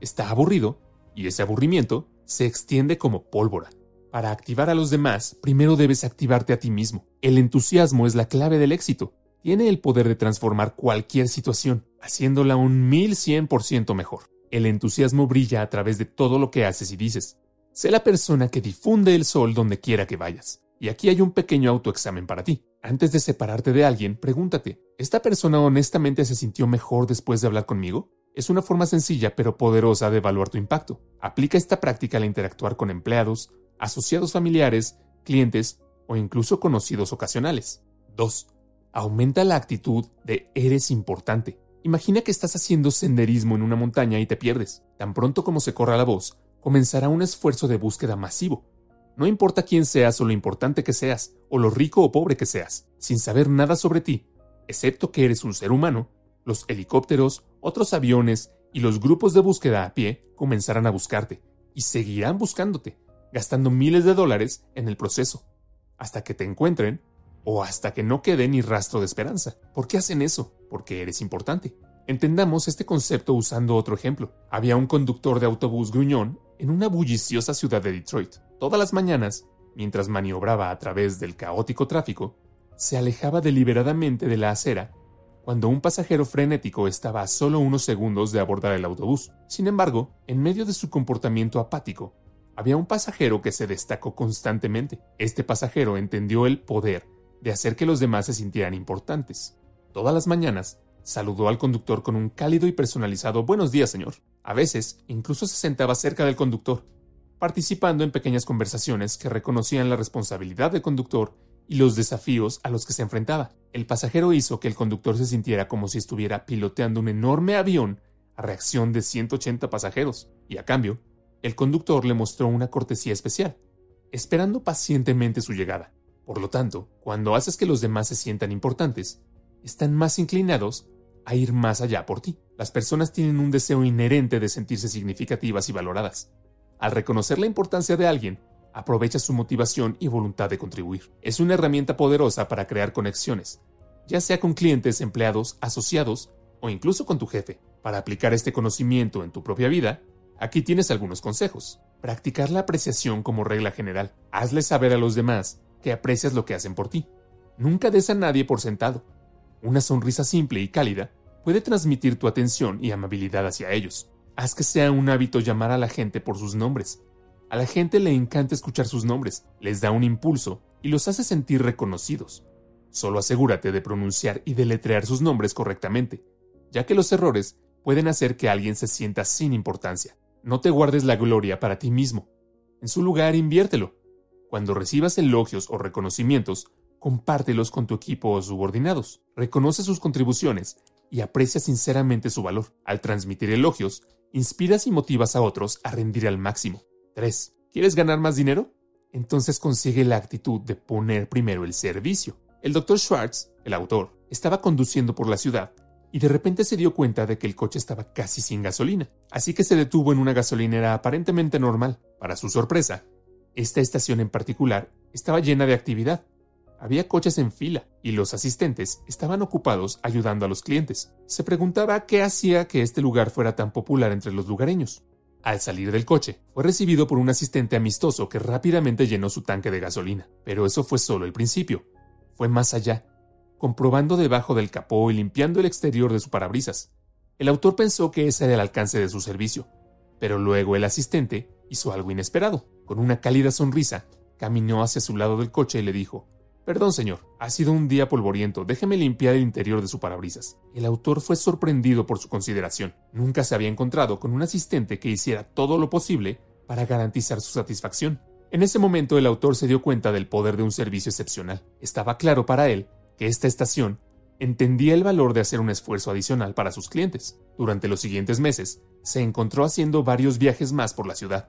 Está aburrido y ese aburrimiento se extiende como pólvora. Para activar a los demás, primero debes activarte a ti mismo. El entusiasmo es la clave del éxito. Tiene el poder de transformar cualquier situación, haciéndola un mil cien por ciento mejor. El entusiasmo brilla a través de todo lo que haces y dices. Sé la persona que difunde el sol donde quiera que vayas. Y aquí hay un pequeño autoexamen para ti. Antes de separarte de alguien, pregúntate, ¿esta persona honestamente se sintió mejor después de hablar conmigo? Es una forma sencilla pero poderosa de evaluar tu impacto. Aplica esta práctica al interactuar con empleados, asociados familiares, clientes o incluso conocidos ocasionales. 2. Aumenta la actitud de eres importante. Imagina que estás haciendo senderismo en una montaña y te pierdes. Tan pronto como se corra la voz, comenzará un esfuerzo de búsqueda masivo. No importa quién seas o lo importante que seas, o lo rico o pobre que seas, sin saber nada sobre ti, excepto que eres un ser humano, los helicópteros, otros aviones y los grupos de búsqueda a pie comenzarán a buscarte y seguirán buscándote, gastando miles de dólares en el proceso, hasta que te encuentren o hasta que no quede ni rastro de esperanza. ¿Por qué hacen eso? Porque eres importante. Entendamos este concepto usando otro ejemplo. Había un conductor de autobús gruñón en una bulliciosa ciudad de Detroit. Todas las mañanas, mientras maniobraba a través del caótico tráfico, se alejaba deliberadamente de la acera cuando un pasajero frenético estaba a solo unos segundos de abordar el autobús. Sin embargo, en medio de su comportamiento apático, había un pasajero que se destacó constantemente. Este pasajero entendió el poder de hacer que los demás se sintieran importantes. Todas las mañanas, saludó al conductor con un cálido y personalizado Buenos días, señor. A veces, incluso se sentaba cerca del conductor, participando en pequeñas conversaciones que reconocían la responsabilidad del conductor y los desafíos a los que se enfrentaba. El pasajero hizo que el conductor se sintiera como si estuviera piloteando un enorme avión a reacción de 180 pasajeros, y a cambio, el conductor le mostró una cortesía especial, esperando pacientemente su llegada. Por lo tanto, cuando haces que los demás se sientan importantes, están más inclinados a ir más allá por ti. Las personas tienen un deseo inherente de sentirse significativas y valoradas. Al reconocer la importancia de alguien, aprovecha su motivación y voluntad de contribuir. Es una herramienta poderosa para crear conexiones, ya sea con clientes, empleados, asociados o incluso con tu jefe. Para aplicar este conocimiento en tu propia vida, aquí tienes algunos consejos. Practicar la apreciación como regla general. Hazle saber a los demás que aprecias lo que hacen por ti. Nunca des a nadie por sentado. Una sonrisa simple y cálida puede transmitir tu atención y amabilidad hacia ellos. Haz que sea un hábito llamar a la gente por sus nombres. A la gente le encanta escuchar sus nombres, les da un impulso y los hace sentir reconocidos. Solo asegúrate de pronunciar y deletrear sus nombres correctamente, ya que los errores pueden hacer que alguien se sienta sin importancia. No te guardes la gloria para ti mismo. En su lugar, inviértelo. Cuando recibas elogios o reconocimientos, compártelos con tu equipo o subordinados. Reconoce sus contribuciones y aprecia sinceramente su valor. Al transmitir elogios, inspiras y motivas a otros a rendir al máximo. 3. ¿Quieres ganar más dinero? Entonces consigue la actitud de poner primero el servicio. El Dr. Schwartz, el autor, estaba conduciendo por la ciudad y de repente se dio cuenta de que el coche estaba casi sin gasolina, así que se detuvo en una gasolinera aparentemente normal. Para su sorpresa, esta estación en particular estaba llena de actividad. Había coches en fila y los asistentes estaban ocupados ayudando a los clientes. Se preguntaba qué hacía que este lugar fuera tan popular entre los lugareños. Al salir del coche, fue recibido por un asistente amistoso que rápidamente llenó su tanque de gasolina. Pero eso fue solo el principio. Fue más allá comprobando debajo del capó y limpiando el exterior de su parabrisas. El autor pensó que ese era el alcance de su servicio, pero luego el asistente hizo algo inesperado. Con una cálida sonrisa, caminó hacia su lado del coche y le dijo, Perdón, señor, ha sido un día polvoriento, déjeme limpiar el interior de su parabrisas. El autor fue sorprendido por su consideración. Nunca se había encontrado con un asistente que hiciera todo lo posible para garantizar su satisfacción. En ese momento el autor se dio cuenta del poder de un servicio excepcional. Estaba claro para él que esta estación entendía el valor de hacer un esfuerzo adicional para sus clientes. Durante los siguientes meses, se encontró haciendo varios viajes más por la ciudad,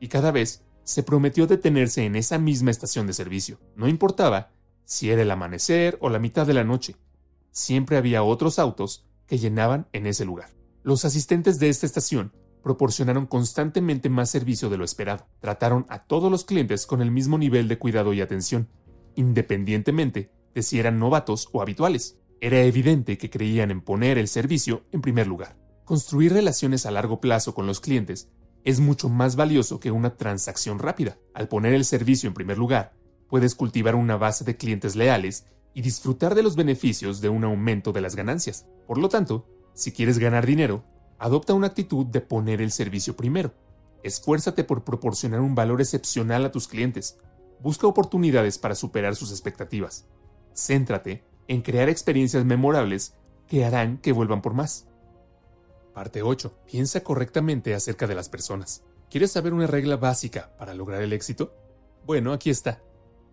y cada vez se prometió detenerse en esa misma estación de servicio. No importaba si era el amanecer o la mitad de la noche, siempre había otros autos que llenaban en ese lugar. Los asistentes de esta estación proporcionaron constantemente más servicio de lo esperado. Trataron a todos los clientes con el mismo nivel de cuidado y atención, independientemente de si eran novatos o habituales. Era evidente que creían en poner el servicio en primer lugar. Construir relaciones a largo plazo con los clientes es mucho más valioso que una transacción rápida. Al poner el servicio en primer lugar, puedes cultivar una base de clientes leales y disfrutar de los beneficios de un aumento de las ganancias. Por lo tanto, si quieres ganar dinero, adopta una actitud de poner el servicio primero. Esfuérzate por proporcionar un valor excepcional a tus clientes. Busca oportunidades para superar sus expectativas. Céntrate en crear experiencias memorables que harán que vuelvan por más. Parte 8. Piensa correctamente acerca de las personas. ¿Quieres saber una regla básica para lograr el éxito? Bueno, aquí está.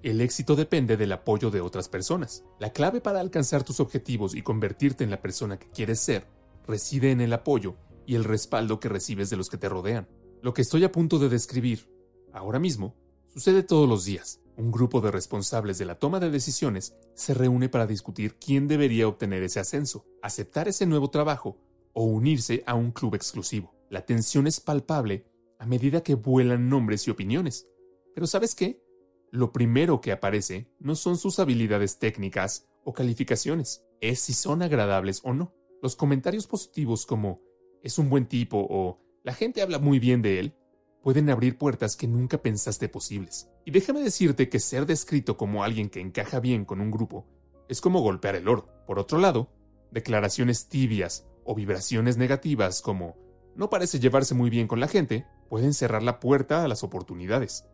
El éxito depende del apoyo de otras personas. La clave para alcanzar tus objetivos y convertirte en la persona que quieres ser reside en el apoyo y el respaldo que recibes de los que te rodean. Lo que estoy a punto de describir, ahora mismo, sucede todos los días. Un grupo de responsables de la toma de decisiones se reúne para discutir quién debería obtener ese ascenso, aceptar ese nuevo trabajo o unirse a un club exclusivo. La tensión es palpable a medida que vuelan nombres y opiniones. Pero ¿sabes qué? Lo primero que aparece no son sus habilidades técnicas o calificaciones, es si son agradables o no. Los comentarios positivos como es un buen tipo o la gente habla muy bien de él pueden abrir puertas que nunca pensaste posibles. Y déjame decirte que ser descrito como alguien que encaja bien con un grupo es como golpear el oro. Por otro lado, declaraciones tibias o vibraciones negativas como no parece llevarse muy bien con la gente pueden cerrar la puerta a las oportunidades.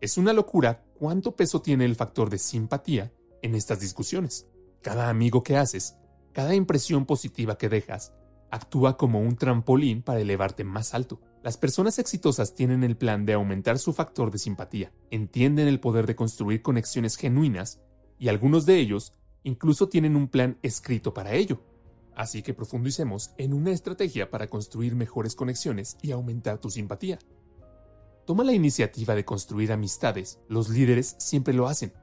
Es una locura cuánto peso tiene el factor de simpatía en estas discusiones. Cada amigo que haces, cada impresión positiva que dejas, actúa como un trampolín para elevarte más alto. Las personas exitosas tienen el plan de aumentar su factor de simpatía, entienden el poder de construir conexiones genuinas y algunos de ellos incluso tienen un plan escrito para ello. Así que profundicemos en una estrategia para construir mejores conexiones y aumentar tu simpatía. Toma la iniciativa de construir amistades, los líderes siempre lo hacen.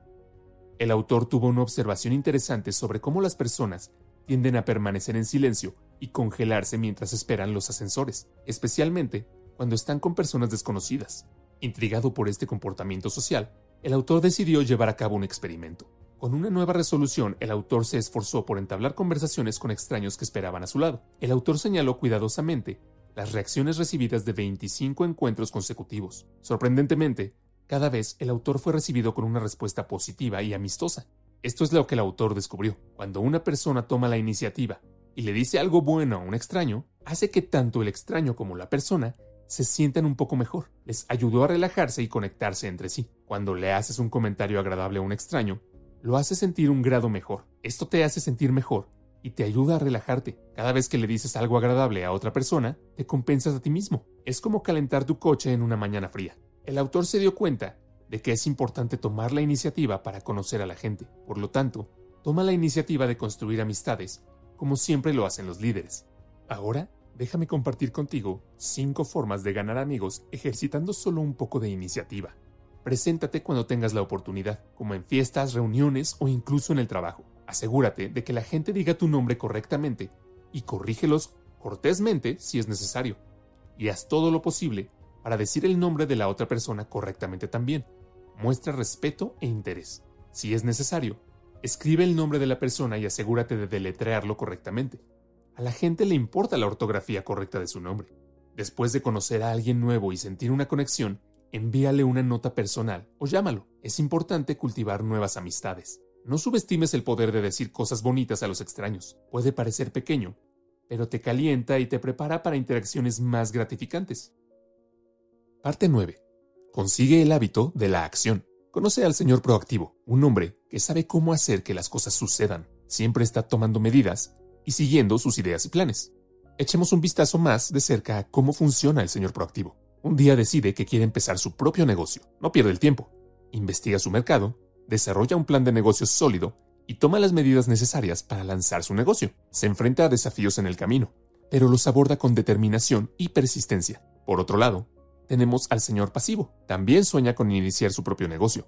El autor tuvo una observación interesante sobre cómo las personas tienden a permanecer en silencio y congelarse mientras esperan los ascensores, especialmente cuando están con personas desconocidas. Intrigado por este comportamiento social, el autor decidió llevar a cabo un experimento. Con una nueva resolución, el autor se esforzó por entablar conversaciones con extraños que esperaban a su lado. El autor señaló cuidadosamente las reacciones recibidas de 25 encuentros consecutivos. Sorprendentemente, cada vez el autor fue recibido con una respuesta positiva y amistosa. Esto es lo que el autor descubrió. Cuando una persona toma la iniciativa y le dice algo bueno a un extraño, hace que tanto el extraño como la persona se sientan un poco mejor. Les ayudó a relajarse y conectarse entre sí. Cuando le haces un comentario agradable a un extraño, lo hace sentir un grado mejor. Esto te hace sentir mejor y te ayuda a relajarte. Cada vez que le dices algo agradable a otra persona, te compensas a ti mismo. Es como calentar tu coche en una mañana fría. El autor se dio cuenta de que es importante tomar la iniciativa para conocer a la gente. Por lo tanto, toma la iniciativa de construir amistades, como siempre lo hacen los líderes. Ahora, déjame compartir contigo cinco formas de ganar amigos ejercitando solo un poco de iniciativa. Preséntate cuando tengas la oportunidad, como en fiestas, reuniones o incluso en el trabajo. Asegúrate de que la gente diga tu nombre correctamente y corrígelos cortésmente si es necesario. Y haz todo lo posible para decir el nombre de la otra persona correctamente también. Muestra respeto e interés. Si es necesario, escribe el nombre de la persona y asegúrate de deletrearlo correctamente. A la gente le importa la ortografía correcta de su nombre. Después de conocer a alguien nuevo y sentir una conexión, envíale una nota personal o llámalo. Es importante cultivar nuevas amistades. No subestimes el poder de decir cosas bonitas a los extraños. Puede parecer pequeño, pero te calienta y te prepara para interacciones más gratificantes. Parte 9. Consigue el hábito de la acción. Conoce al señor proactivo, un hombre que sabe cómo hacer que las cosas sucedan. Siempre está tomando medidas y siguiendo sus ideas y planes. Echemos un vistazo más de cerca a cómo funciona el señor proactivo. Un día decide que quiere empezar su propio negocio. No pierde el tiempo. Investiga su mercado, desarrolla un plan de negocios sólido y toma las medidas necesarias para lanzar su negocio. Se enfrenta a desafíos en el camino, pero los aborda con determinación y persistencia. Por otro lado, tenemos al señor pasivo. También sueña con iniciar su propio negocio,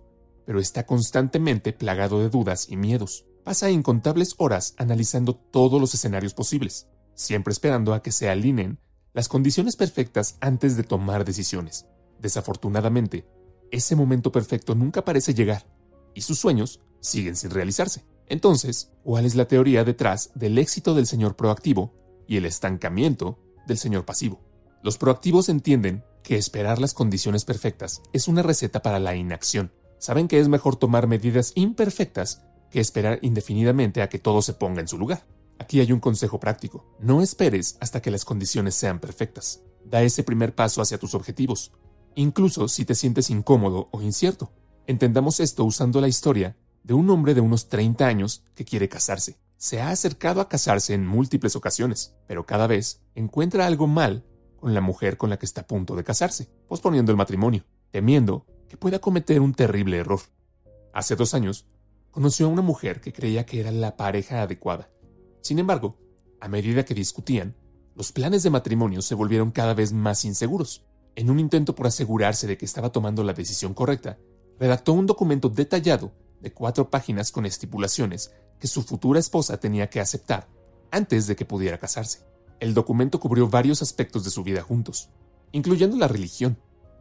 pero está constantemente plagado de dudas y miedos. Pasa incontables horas analizando todos los escenarios posibles, siempre esperando a que se alineen las condiciones perfectas antes de tomar decisiones. Desafortunadamente, ese momento perfecto nunca parece llegar y sus sueños siguen sin realizarse. Entonces, ¿cuál es la teoría detrás del éxito del señor proactivo y el estancamiento del señor pasivo? Los proactivos entienden que esperar las condiciones perfectas es una receta para la inacción. Saben que es mejor tomar medidas imperfectas que esperar indefinidamente a que todo se ponga en su lugar. Aquí hay un consejo práctico. No esperes hasta que las condiciones sean perfectas. Da ese primer paso hacia tus objetivos, incluso si te sientes incómodo o incierto. Entendamos esto usando la historia de un hombre de unos 30 años que quiere casarse. Se ha acercado a casarse en múltiples ocasiones, pero cada vez encuentra algo mal con la mujer con la que está a punto de casarse, posponiendo el matrimonio, temiendo que pueda cometer un terrible error. Hace dos años, conoció a una mujer que creía que era la pareja adecuada. Sin embargo, a medida que discutían, los planes de matrimonio se volvieron cada vez más inseguros. En un intento por asegurarse de que estaba tomando la decisión correcta, redactó un documento detallado de cuatro páginas con estipulaciones que su futura esposa tenía que aceptar antes de que pudiera casarse. El documento cubrió varios aspectos de su vida juntos, incluyendo la religión,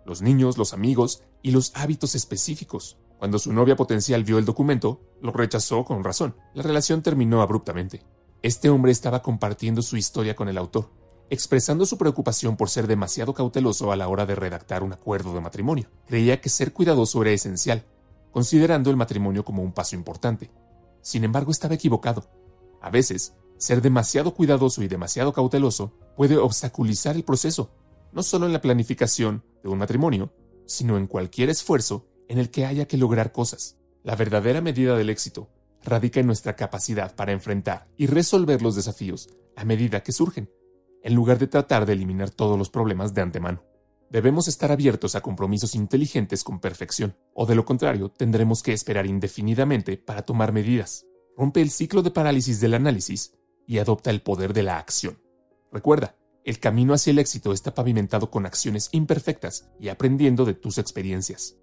los niños, los amigos y los hábitos específicos. Cuando su novia potencial vio el documento, lo rechazó con razón. La relación terminó abruptamente. Este hombre estaba compartiendo su historia con el autor, expresando su preocupación por ser demasiado cauteloso a la hora de redactar un acuerdo de matrimonio. Creía que ser cuidadoso era esencial, considerando el matrimonio como un paso importante. Sin embargo, estaba equivocado. A veces, ser demasiado cuidadoso y demasiado cauteloso puede obstaculizar el proceso, no solo en la planificación de un matrimonio, sino en cualquier esfuerzo en el que haya que lograr cosas. La verdadera medida del éxito radica en nuestra capacidad para enfrentar y resolver los desafíos a medida que surgen, en lugar de tratar de eliminar todos los problemas de antemano. Debemos estar abiertos a compromisos inteligentes con perfección, o de lo contrario tendremos que esperar indefinidamente para tomar medidas. Rompe el ciclo de parálisis del análisis y adopta el poder de la acción. Recuerda, el camino hacia el éxito está pavimentado con acciones imperfectas y aprendiendo de tus experiencias.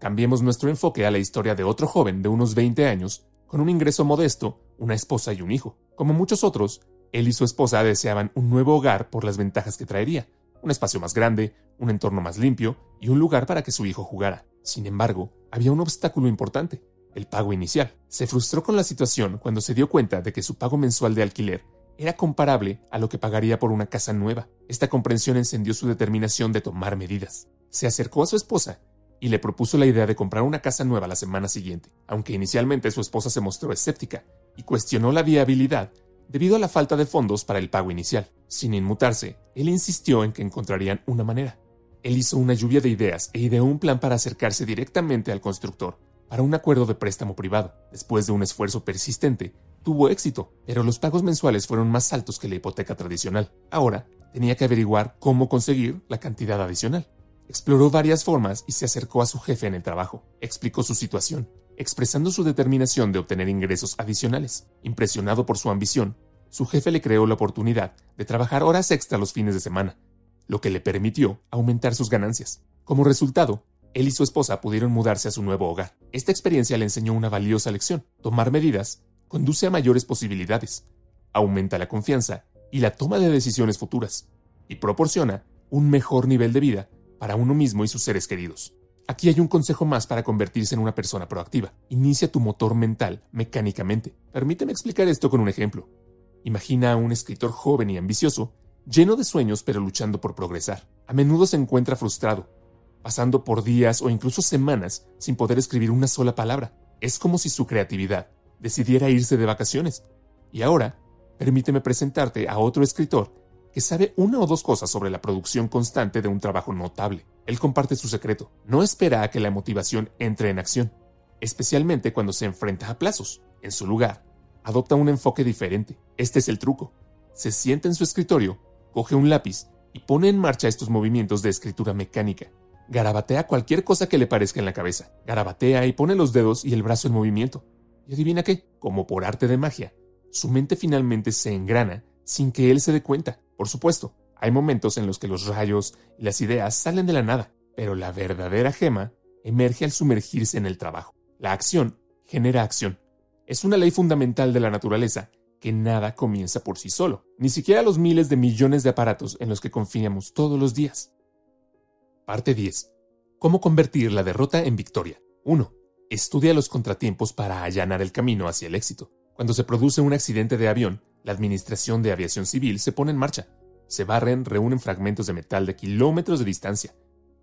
Cambiemos nuestro enfoque a la historia de otro joven de unos 20 años, con un ingreso modesto, una esposa y un hijo. Como muchos otros, él y su esposa deseaban un nuevo hogar por las ventajas que traería, un espacio más grande, un entorno más limpio y un lugar para que su hijo jugara. Sin embargo, había un obstáculo importante, el pago inicial. Se frustró con la situación cuando se dio cuenta de que su pago mensual de alquiler era comparable a lo que pagaría por una casa nueva. Esta comprensión encendió su determinación de tomar medidas. Se acercó a su esposa y le propuso la idea de comprar una casa nueva la semana siguiente, aunque inicialmente su esposa se mostró escéptica y cuestionó la viabilidad debido a la falta de fondos para el pago inicial. Sin inmutarse, él insistió en que encontrarían una manera. Él hizo una lluvia de ideas e ideó un plan para acercarse directamente al constructor para un acuerdo de préstamo privado. Después de un esfuerzo persistente, tuvo éxito, pero los pagos mensuales fueron más altos que la hipoteca tradicional. Ahora, tenía que averiguar cómo conseguir la cantidad adicional. Exploró varias formas y se acercó a su jefe en el trabajo. Explicó su situación expresando su determinación de obtener ingresos adicionales. Impresionado por su ambición, su jefe le creó la oportunidad de trabajar horas extra los fines de semana, lo que le permitió aumentar sus ganancias. Como resultado, él y su esposa pudieron mudarse a su nuevo hogar. Esta experiencia le enseñó una valiosa lección. Tomar medidas conduce a mayores posibilidades, aumenta la confianza y la toma de decisiones futuras, y proporciona un mejor nivel de vida para uno mismo y sus seres queridos. Aquí hay un consejo más para convertirse en una persona proactiva. Inicia tu motor mental mecánicamente. Permíteme explicar esto con un ejemplo. Imagina a un escritor joven y ambicioso, lleno de sueños pero luchando por progresar. A menudo se encuentra frustrado, pasando por días o incluso semanas sin poder escribir una sola palabra. Es como si su creatividad decidiera irse de vacaciones. Y ahora, permíteme presentarte a otro escritor que sabe una o dos cosas sobre la producción constante de un trabajo notable. Él comparte su secreto. No espera a que la motivación entre en acción, especialmente cuando se enfrenta a plazos. En su lugar, adopta un enfoque diferente. Este es el truco. Se sienta en su escritorio, coge un lápiz y pone en marcha estos movimientos de escritura mecánica. Garabatea cualquier cosa que le parezca en la cabeza. Garabatea y pone los dedos y el brazo en movimiento. Y adivina qué, como por arte de magia, su mente finalmente se engrana sin que él se dé cuenta. Por supuesto, hay momentos en los que los rayos y las ideas salen de la nada, pero la verdadera gema emerge al sumergirse en el trabajo. La acción genera acción. Es una ley fundamental de la naturaleza que nada comienza por sí solo, ni siquiera los miles de millones de aparatos en los que confiamos todos los días. Parte 10. Cómo convertir la derrota en victoria. 1. Estudia los contratiempos para allanar el camino hacia el éxito. Cuando se produce un accidente de avión, la Administración de Aviación Civil se pone en marcha. Se barren, reúnen fragmentos de metal de kilómetros de distancia,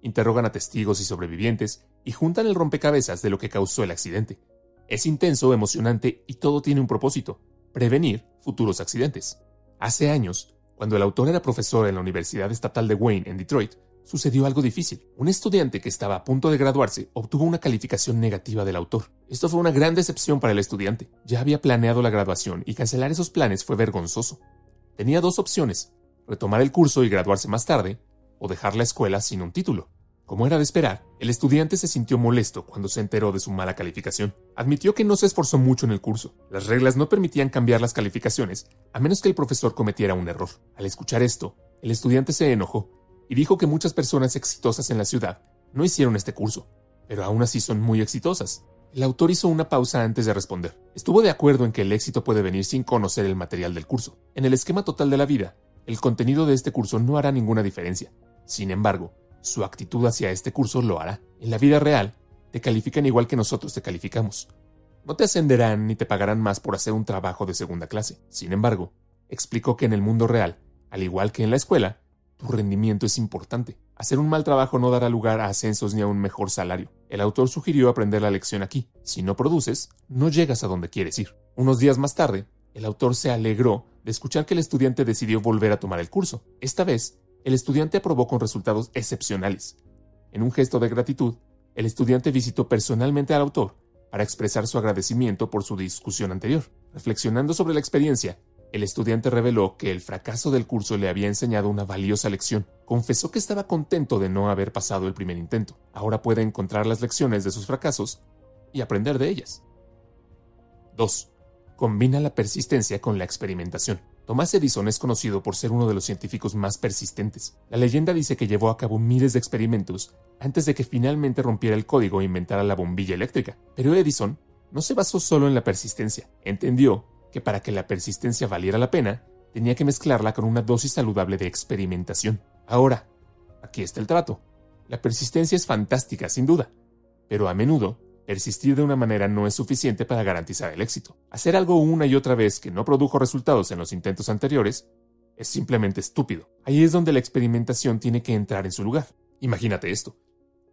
interrogan a testigos y sobrevivientes y juntan el rompecabezas de lo que causó el accidente. Es intenso, emocionante y todo tiene un propósito, prevenir futuros accidentes. Hace años, cuando el autor era profesor en la Universidad Estatal de Wayne en Detroit, sucedió algo difícil. Un estudiante que estaba a punto de graduarse obtuvo una calificación negativa del autor. Esto fue una gran decepción para el estudiante. Ya había planeado la graduación y cancelar esos planes fue vergonzoso. Tenía dos opciones, retomar el curso y graduarse más tarde, o dejar la escuela sin un título. Como era de esperar, el estudiante se sintió molesto cuando se enteró de su mala calificación. Admitió que no se esforzó mucho en el curso. Las reglas no permitían cambiar las calificaciones, a menos que el profesor cometiera un error. Al escuchar esto, el estudiante se enojó y dijo que muchas personas exitosas en la ciudad no hicieron este curso, pero aún así son muy exitosas. El autor hizo una pausa antes de responder. Estuvo de acuerdo en que el éxito puede venir sin conocer el material del curso. En el esquema total de la vida, el contenido de este curso no hará ninguna diferencia. Sin embargo, su actitud hacia este curso lo hará. En la vida real, te califican igual que nosotros te calificamos. No te ascenderán ni te pagarán más por hacer un trabajo de segunda clase. Sin embargo, explicó que en el mundo real, al igual que en la escuela, tu rendimiento es importante. Hacer un mal trabajo no dará lugar a ascensos ni a un mejor salario. El autor sugirió aprender la lección aquí. Si no produces, no llegas a donde quieres ir. Unos días más tarde, el autor se alegró de escuchar que el estudiante decidió volver a tomar el curso. Esta vez, el estudiante aprobó con resultados excepcionales. En un gesto de gratitud, el estudiante visitó personalmente al autor para expresar su agradecimiento por su discusión anterior. Reflexionando sobre la experiencia, el estudiante reveló que el fracaso del curso le había enseñado una valiosa lección. confesó que estaba contento de no haber pasado el primer intento. Ahora puede encontrar las lecciones de sus fracasos y aprender de ellas. 2. Combina la persistencia con la experimentación. Thomas Edison es conocido por ser uno de los científicos más persistentes. La leyenda dice que llevó a cabo miles de experimentos antes de que finalmente rompiera el código e inventara la bombilla eléctrica. Pero Edison no se basó solo en la persistencia. Entendió que para que la persistencia valiera la pena, tenía que mezclarla con una dosis saludable de experimentación. Ahora, aquí está el trato. La persistencia es fantástica, sin duda, pero a menudo Persistir de una manera no es suficiente para garantizar el éxito. Hacer algo una y otra vez que no produjo resultados en los intentos anteriores es simplemente estúpido. Ahí es donde la experimentación tiene que entrar en su lugar. Imagínate esto.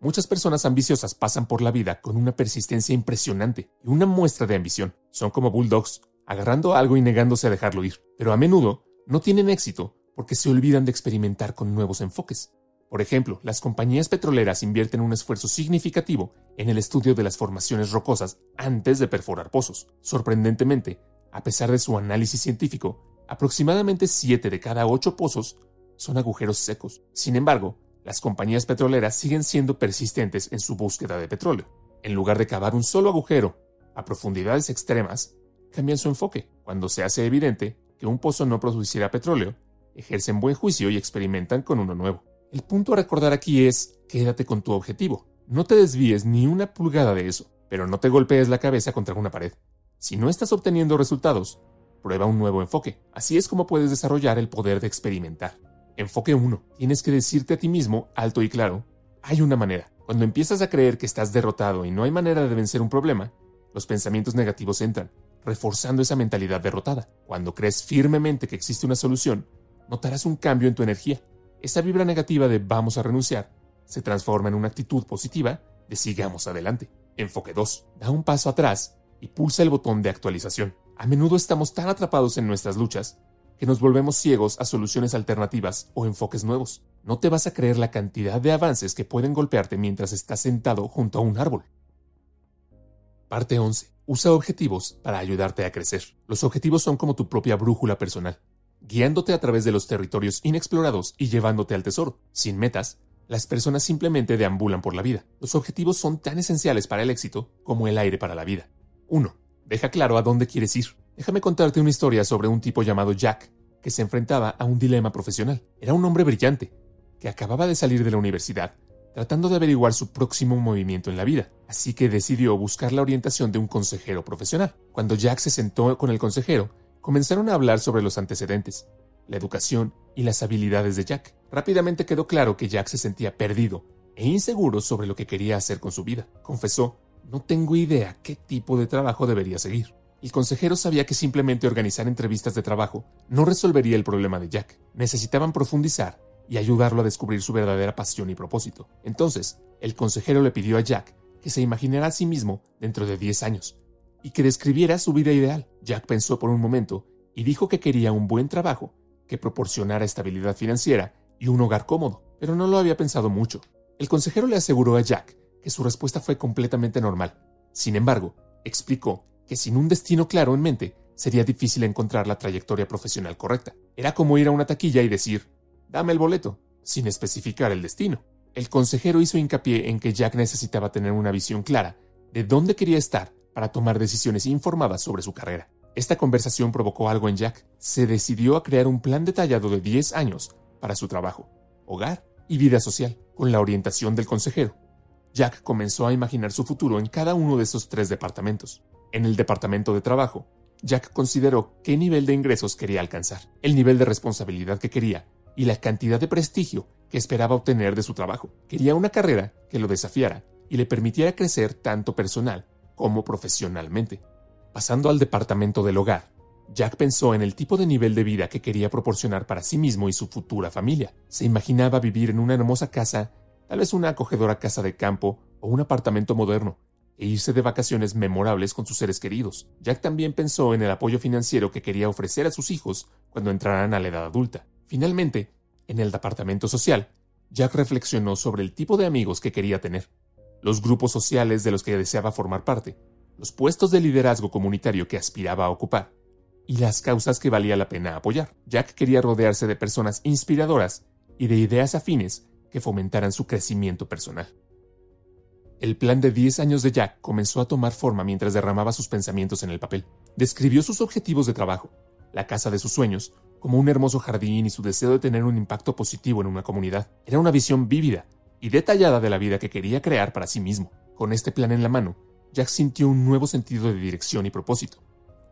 Muchas personas ambiciosas pasan por la vida con una persistencia impresionante y una muestra de ambición. Son como bulldogs, agarrando algo y negándose a dejarlo ir. Pero a menudo no tienen éxito porque se olvidan de experimentar con nuevos enfoques. Por ejemplo, las compañías petroleras invierten un esfuerzo significativo en el estudio de las formaciones rocosas antes de perforar pozos. Sorprendentemente, a pesar de su análisis científico, aproximadamente 7 de cada 8 pozos son agujeros secos. Sin embargo, las compañías petroleras siguen siendo persistentes en su búsqueda de petróleo. En lugar de cavar un solo agujero a profundidades extremas, cambian su enfoque. Cuando se hace evidente que un pozo no produciera petróleo, ejercen buen juicio y experimentan con uno nuevo. El punto a recordar aquí es, quédate con tu objetivo. No te desvíes ni una pulgada de eso, pero no te golpees la cabeza contra una pared. Si no estás obteniendo resultados, prueba un nuevo enfoque. Así es como puedes desarrollar el poder de experimentar. Enfoque 1. Tienes que decirte a ti mismo, alto y claro, hay una manera. Cuando empiezas a creer que estás derrotado y no hay manera de vencer un problema, los pensamientos negativos entran, reforzando esa mentalidad derrotada. Cuando crees firmemente que existe una solución, notarás un cambio en tu energía esa vibra negativa de vamos a renunciar se transforma en una actitud positiva de sigamos adelante. Enfoque 2. Da un paso atrás y pulsa el botón de actualización. A menudo estamos tan atrapados en nuestras luchas que nos volvemos ciegos a soluciones alternativas o enfoques nuevos. No te vas a creer la cantidad de avances que pueden golpearte mientras estás sentado junto a un árbol. Parte 11. Usa objetivos para ayudarte a crecer. Los objetivos son como tu propia brújula personal guiándote a través de los territorios inexplorados y llevándote al tesoro. Sin metas, las personas simplemente deambulan por la vida. Los objetivos son tan esenciales para el éxito como el aire para la vida. 1. Deja claro a dónde quieres ir. Déjame contarte una historia sobre un tipo llamado Jack, que se enfrentaba a un dilema profesional. Era un hombre brillante, que acababa de salir de la universidad, tratando de averiguar su próximo movimiento en la vida, así que decidió buscar la orientación de un consejero profesional. Cuando Jack se sentó con el consejero, Comenzaron a hablar sobre los antecedentes, la educación y las habilidades de Jack. Rápidamente quedó claro que Jack se sentía perdido e inseguro sobre lo que quería hacer con su vida. Confesó, no tengo idea qué tipo de trabajo debería seguir. El consejero sabía que simplemente organizar entrevistas de trabajo no resolvería el problema de Jack. Necesitaban profundizar y ayudarlo a descubrir su verdadera pasión y propósito. Entonces, el consejero le pidió a Jack que se imaginara a sí mismo dentro de 10 años y que describiera su vida ideal. Jack pensó por un momento y dijo que quería un buen trabajo que proporcionara estabilidad financiera y un hogar cómodo, pero no lo había pensado mucho. El consejero le aseguró a Jack que su respuesta fue completamente normal. Sin embargo, explicó que sin un destino claro en mente sería difícil encontrar la trayectoria profesional correcta. Era como ir a una taquilla y decir, dame el boleto, sin especificar el destino. El consejero hizo hincapié en que Jack necesitaba tener una visión clara de dónde quería estar para tomar decisiones informadas sobre su carrera. Esta conversación provocó algo en Jack. Se decidió a crear un plan detallado de 10 años para su trabajo, hogar y vida social, con la orientación del consejero. Jack comenzó a imaginar su futuro en cada uno de esos tres departamentos. En el departamento de trabajo, Jack consideró qué nivel de ingresos quería alcanzar, el nivel de responsabilidad que quería y la cantidad de prestigio que esperaba obtener de su trabajo. Quería una carrera que lo desafiara y le permitiera crecer tanto personal como profesionalmente. Pasando al departamento del hogar, Jack pensó en el tipo de nivel de vida que quería proporcionar para sí mismo y su futura familia. Se imaginaba vivir en una hermosa casa, tal vez una acogedora casa de campo o un apartamento moderno, e irse de vacaciones memorables con sus seres queridos. Jack también pensó en el apoyo financiero que quería ofrecer a sus hijos cuando entraran a la edad adulta. Finalmente, en el departamento social, Jack reflexionó sobre el tipo de amigos que quería tener los grupos sociales de los que deseaba formar parte, los puestos de liderazgo comunitario que aspiraba a ocupar y las causas que valía la pena apoyar. Jack quería rodearse de personas inspiradoras y de ideas afines que fomentaran su crecimiento personal. El plan de 10 años de Jack comenzó a tomar forma mientras derramaba sus pensamientos en el papel. Describió sus objetivos de trabajo, la casa de sus sueños, como un hermoso jardín y su deseo de tener un impacto positivo en una comunidad. Era una visión vívida y detallada de la vida que quería crear para sí mismo. Con este plan en la mano, Jack sintió un nuevo sentido de dirección y propósito.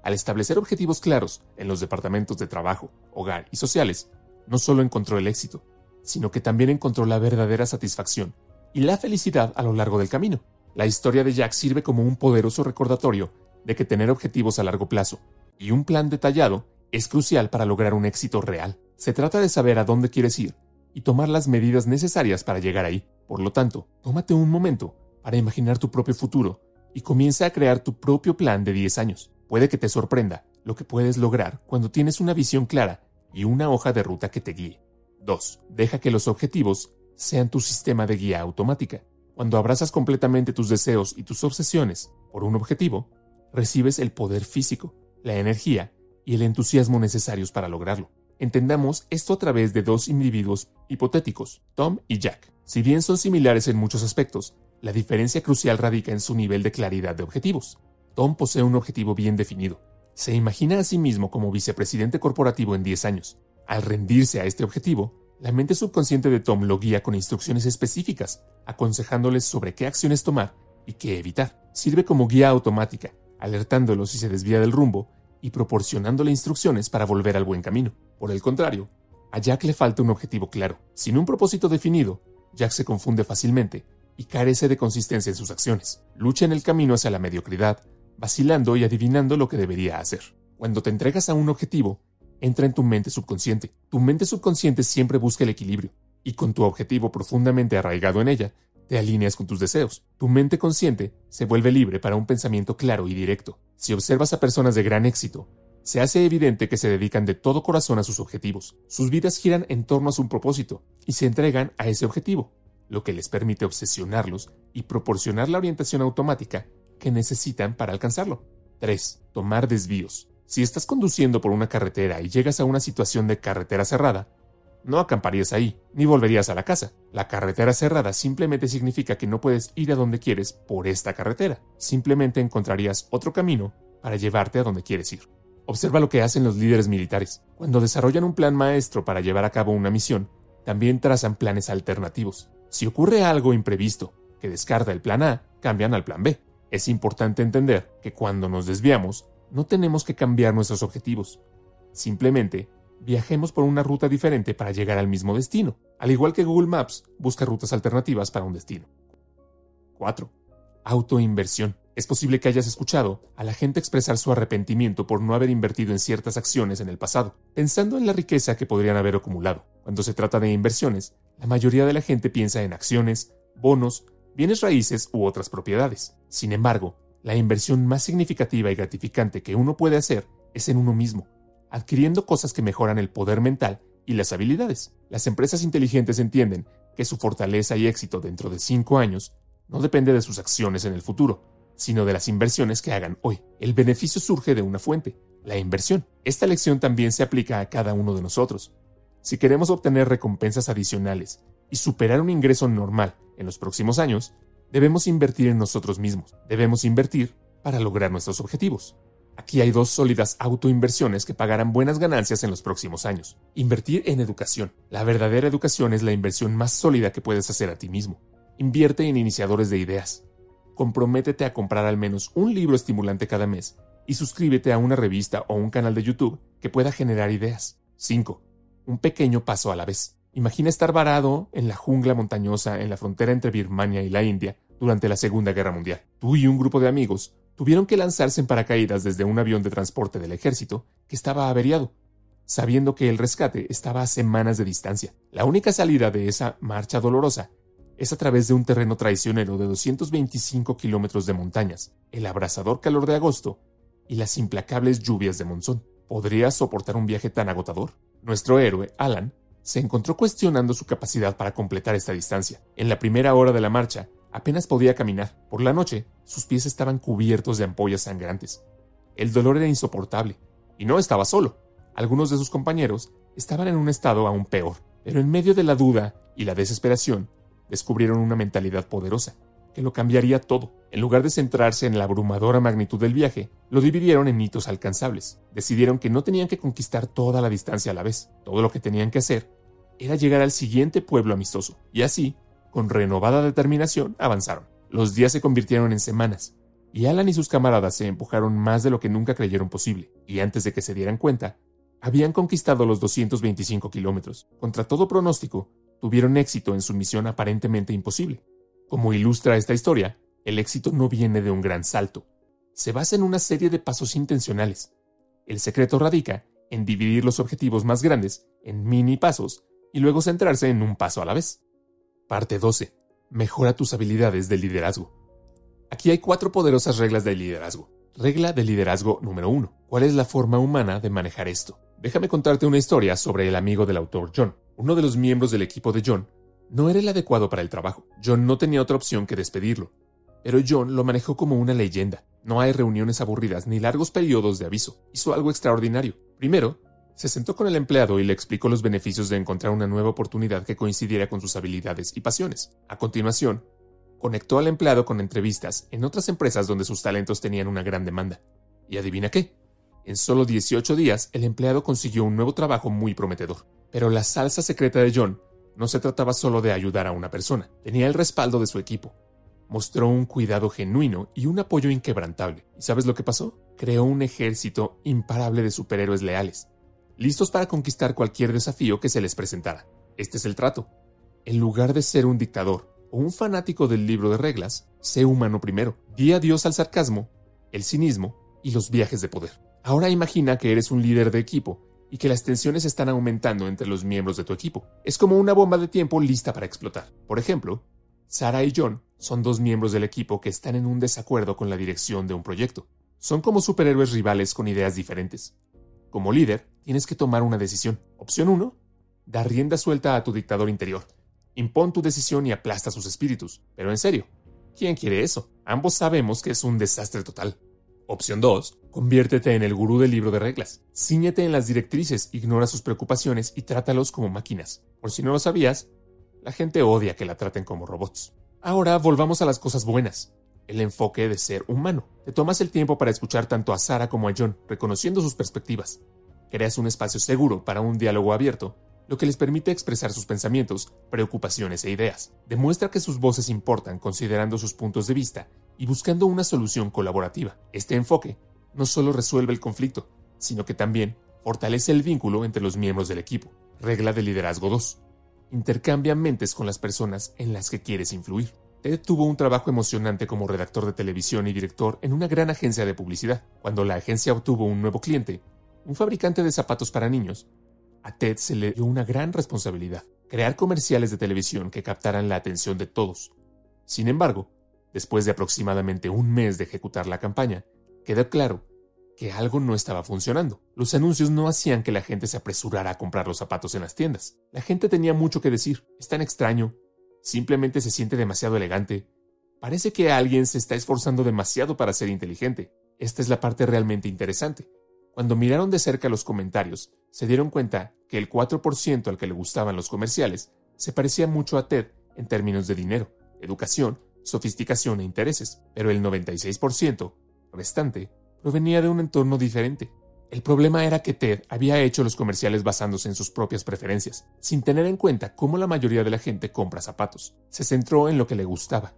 Al establecer objetivos claros en los departamentos de trabajo, hogar y sociales, no solo encontró el éxito, sino que también encontró la verdadera satisfacción y la felicidad a lo largo del camino. La historia de Jack sirve como un poderoso recordatorio de que tener objetivos a largo plazo y un plan detallado es crucial para lograr un éxito real. Se trata de saber a dónde quieres ir y tomar las medidas necesarias para llegar ahí. Por lo tanto, tómate un momento para imaginar tu propio futuro y comienza a crear tu propio plan de 10 años. Puede que te sorprenda lo que puedes lograr cuando tienes una visión clara y una hoja de ruta que te guíe. 2. Deja que los objetivos sean tu sistema de guía automática. Cuando abrazas completamente tus deseos y tus obsesiones por un objetivo, recibes el poder físico, la energía y el entusiasmo necesarios para lograrlo. Entendamos esto a través de dos individuos hipotéticos, Tom y Jack. Si bien son similares en muchos aspectos, la diferencia crucial radica en su nivel de claridad de objetivos. Tom posee un objetivo bien definido. Se imagina a sí mismo como vicepresidente corporativo en 10 años. Al rendirse a este objetivo, la mente subconsciente de Tom lo guía con instrucciones específicas, aconsejándoles sobre qué acciones tomar y qué evitar. Sirve como guía automática, alertándolo si se desvía del rumbo y proporcionándole instrucciones para volver al buen camino. Por el contrario, a Jack le falta un objetivo claro. Sin un propósito definido, Jack se confunde fácilmente y carece de consistencia en sus acciones. Lucha en el camino hacia la mediocridad, vacilando y adivinando lo que debería hacer. Cuando te entregas a un objetivo, entra en tu mente subconsciente. Tu mente subconsciente siempre busca el equilibrio, y con tu objetivo profundamente arraigado en ella, te alineas con tus deseos. Tu mente consciente se vuelve libre para un pensamiento claro y directo. Si observas a personas de gran éxito, se hace evidente que se dedican de todo corazón a sus objetivos. Sus vidas giran en torno a su propósito y se entregan a ese objetivo, lo que les permite obsesionarlos y proporcionar la orientación automática que necesitan para alcanzarlo. 3. Tomar desvíos. Si estás conduciendo por una carretera y llegas a una situación de carretera cerrada, no acamparías ahí, ni volverías a la casa. La carretera cerrada simplemente significa que no puedes ir a donde quieres por esta carretera. Simplemente encontrarías otro camino para llevarte a donde quieres ir. Observa lo que hacen los líderes militares. Cuando desarrollan un plan maestro para llevar a cabo una misión, también trazan planes alternativos. Si ocurre algo imprevisto que descarta el plan A, cambian al plan B. Es importante entender que cuando nos desviamos, no tenemos que cambiar nuestros objetivos. Simplemente viajemos por una ruta diferente para llegar al mismo destino, al igual que Google Maps busca rutas alternativas para un destino. 4. Autoinversión. Es posible que hayas escuchado a la gente expresar su arrepentimiento por no haber invertido en ciertas acciones en el pasado, pensando en la riqueza que podrían haber acumulado. Cuando se trata de inversiones, la mayoría de la gente piensa en acciones, bonos, bienes raíces u otras propiedades. Sin embargo, la inversión más significativa y gratificante que uno puede hacer es en uno mismo, adquiriendo cosas que mejoran el poder mental y las habilidades. Las empresas inteligentes entienden que su fortaleza y éxito dentro de cinco años no depende de sus acciones en el futuro, sino de las inversiones que hagan hoy. El beneficio surge de una fuente, la inversión. Esta lección también se aplica a cada uno de nosotros. Si queremos obtener recompensas adicionales y superar un ingreso normal en los próximos años, debemos invertir en nosotros mismos. Debemos invertir para lograr nuestros objetivos. Aquí hay dos sólidas autoinversiones que pagarán buenas ganancias en los próximos años. Invertir en educación. La verdadera educación es la inversión más sólida que puedes hacer a ti mismo. Invierte en iniciadores de ideas. Comprométete a comprar al menos un libro estimulante cada mes y suscríbete a una revista o un canal de YouTube que pueda generar ideas. 5. Un pequeño paso a la vez. Imagina estar varado en la jungla montañosa en la frontera entre Birmania y la India durante la Segunda Guerra Mundial. Tú y un grupo de amigos tuvieron que lanzarse en paracaídas desde un avión de transporte del ejército que estaba averiado, sabiendo que el rescate estaba a semanas de distancia. La única salida de esa marcha dolorosa es a través de un terreno traicionero de 225 kilómetros de montañas, el abrasador calor de agosto y las implacables lluvias de monzón. ¿Podrías soportar un viaje tan agotador? Nuestro héroe, Alan, se encontró cuestionando su capacidad para completar esta distancia. En la primera hora de la marcha, Apenas podía caminar. Por la noche, sus pies estaban cubiertos de ampollas sangrantes. El dolor era insoportable, y no estaba solo. Algunos de sus compañeros estaban en un estado aún peor. Pero en medio de la duda y la desesperación, descubrieron una mentalidad poderosa, que lo cambiaría todo. En lugar de centrarse en la abrumadora magnitud del viaje, lo dividieron en hitos alcanzables. Decidieron que no tenían que conquistar toda la distancia a la vez. Todo lo que tenían que hacer era llegar al siguiente pueblo amistoso. Y así, con renovada determinación, avanzaron. Los días se convirtieron en semanas, y Alan y sus camaradas se empujaron más de lo que nunca creyeron posible, y antes de que se dieran cuenta, habían conquistado los 225 kilómetros. Contra todo pronóstico, tuvieron éxito en su misión aparentemente imposible. Como ilustra esta historia, el éxito no viene de un gran salto. Se basa en una serie de pasos intencionales. El secreto radica en dividir los objetivos más grandes en mini pasos y luego centrarse en un paso a la vez. Parte 12. Mejora tus habilidades de liderazgo. Aquí hay cuatro poderosas reglas de liderazgo. Regla de liderazgo número 1. ¿Cuál es la forma humana de manejar esto? Déjame contarte una historia sobre el amigo del autor John. Uno de los miembros del equipo de John no era el adecuado para el trabajo. John no tenía otra opción que despedirlo. Pero John lo manejó como una leyenda. No hay reuniones aburridas ni largos periodos de aviso. Hizo algo extraordinario. Primero, se sentó con el empleado y le explicó los beneficios de encontrar una nueva oportunidad que coincidiera con sus habilidades y pasiones. A continuación, conectó al empleado con entrevistas en otras empresas donde sus talentos tenían una gran demanda. ¿Y adivina qué? En solo 18 días, el empleado consiguió un nuevo trabajo muy prometedor. Pero la salsa secreta de John no se trataba solo de ayudar a una persona, tenía el respaldo de su equipo. Mostró un cuidado genuino y un apoyo inquebrantable. ¿Y sabes lo que pasó? Creó un ejército imparable de superhéroes leales, listos para conquistar cualquier desafío que se les presentara. Este es el trato. En lugar de ser un dictador o un fanático del libro de reglas, sé humano primero. Di adiós al sarcasmo, el cinismo y los viajes de poder. Ahora imagina que eres un líder de equipo y que las tensiones están aumentando entre los miembros de tu equipo. Es como una bomba de tiempo lista para explotar. Por ejemplo, Sara y John son dos miembros del equipo que están en un desacuerdo con la dirección de un proyecto. Son como superhéroes rivales con ideas diferentes. Como líder, tienes que tomar una decisión. Opción 1. Da rienda suelta a tu dictador interior. Impón tu decisión y aplasta sus espíritus. Pero en serio, ¿quién quiere eso? Ambos sabemos que es un desastre total. Opción 2. Conviértete en el gurú del libro de reglas. Cíñete en las directrices, ignora sus preocupaciones y trátalos como máquinas. Por si no lo sabías, la gente odia que la traten como robots. Ahora volvamos a las cosas buenas. El enfoque de ser humano. Te tomas el tiempo para escuchar tanto a Sara como a John, reconociendo sus perspectivas. Creas un espacio seguro para un diálogo abierto, lo que les permite expresar sus pensamientos, preocupaciones e ideas. Demuestra que sus voces importan considerando sus puntos de vista y buscando una solución colaborativa. Este enfoque no solo resuelve el conflicto, sino que también fortalece el vínculo entre los miembros del equipo. Regla de liderazgo 2. Intercambia mentes con las personas en las que quieres influir. Ted tuvo un trabajo emocionante como redactor de televisión y director en una gran agencia de publicidad. Cuando la agencia obtuvo un nuevo cliente, un fabricante de zapatos para niños, a Ted se le dio una gran responsabilidad, crear comerciales de televisión que captaran la atención de todos. Sin embargo, Después de aproximadamente un mes de ejecutar la campaña, quedó claro que algo no estaba funcionando. Los anuncios no hacían que la gente se apresurara a comprar los zapatos en las tiendas. La gente tenía mucho que decir. Es tan extraño. Simplemente se siente demasiado elegante. Parece que alguien se está esforzando demasiado para ser inteligente. Esta es la parte realmente interesante. Cuando miraron de cerca los comentarios, se dieron cuenta que el 4% al que le gustaban los comerciales se parecía mucho a Ted en términos de dinero, educación sofisticación e intereses, pero el 96% restante provenía de un entorno diferente. El problema era que Ted había hecho los comerciales basándose en sus propias preferencias, sin tener en cuenta cómo la mayoría de la gente compra zapatos. Se centró en lo que le gustaba,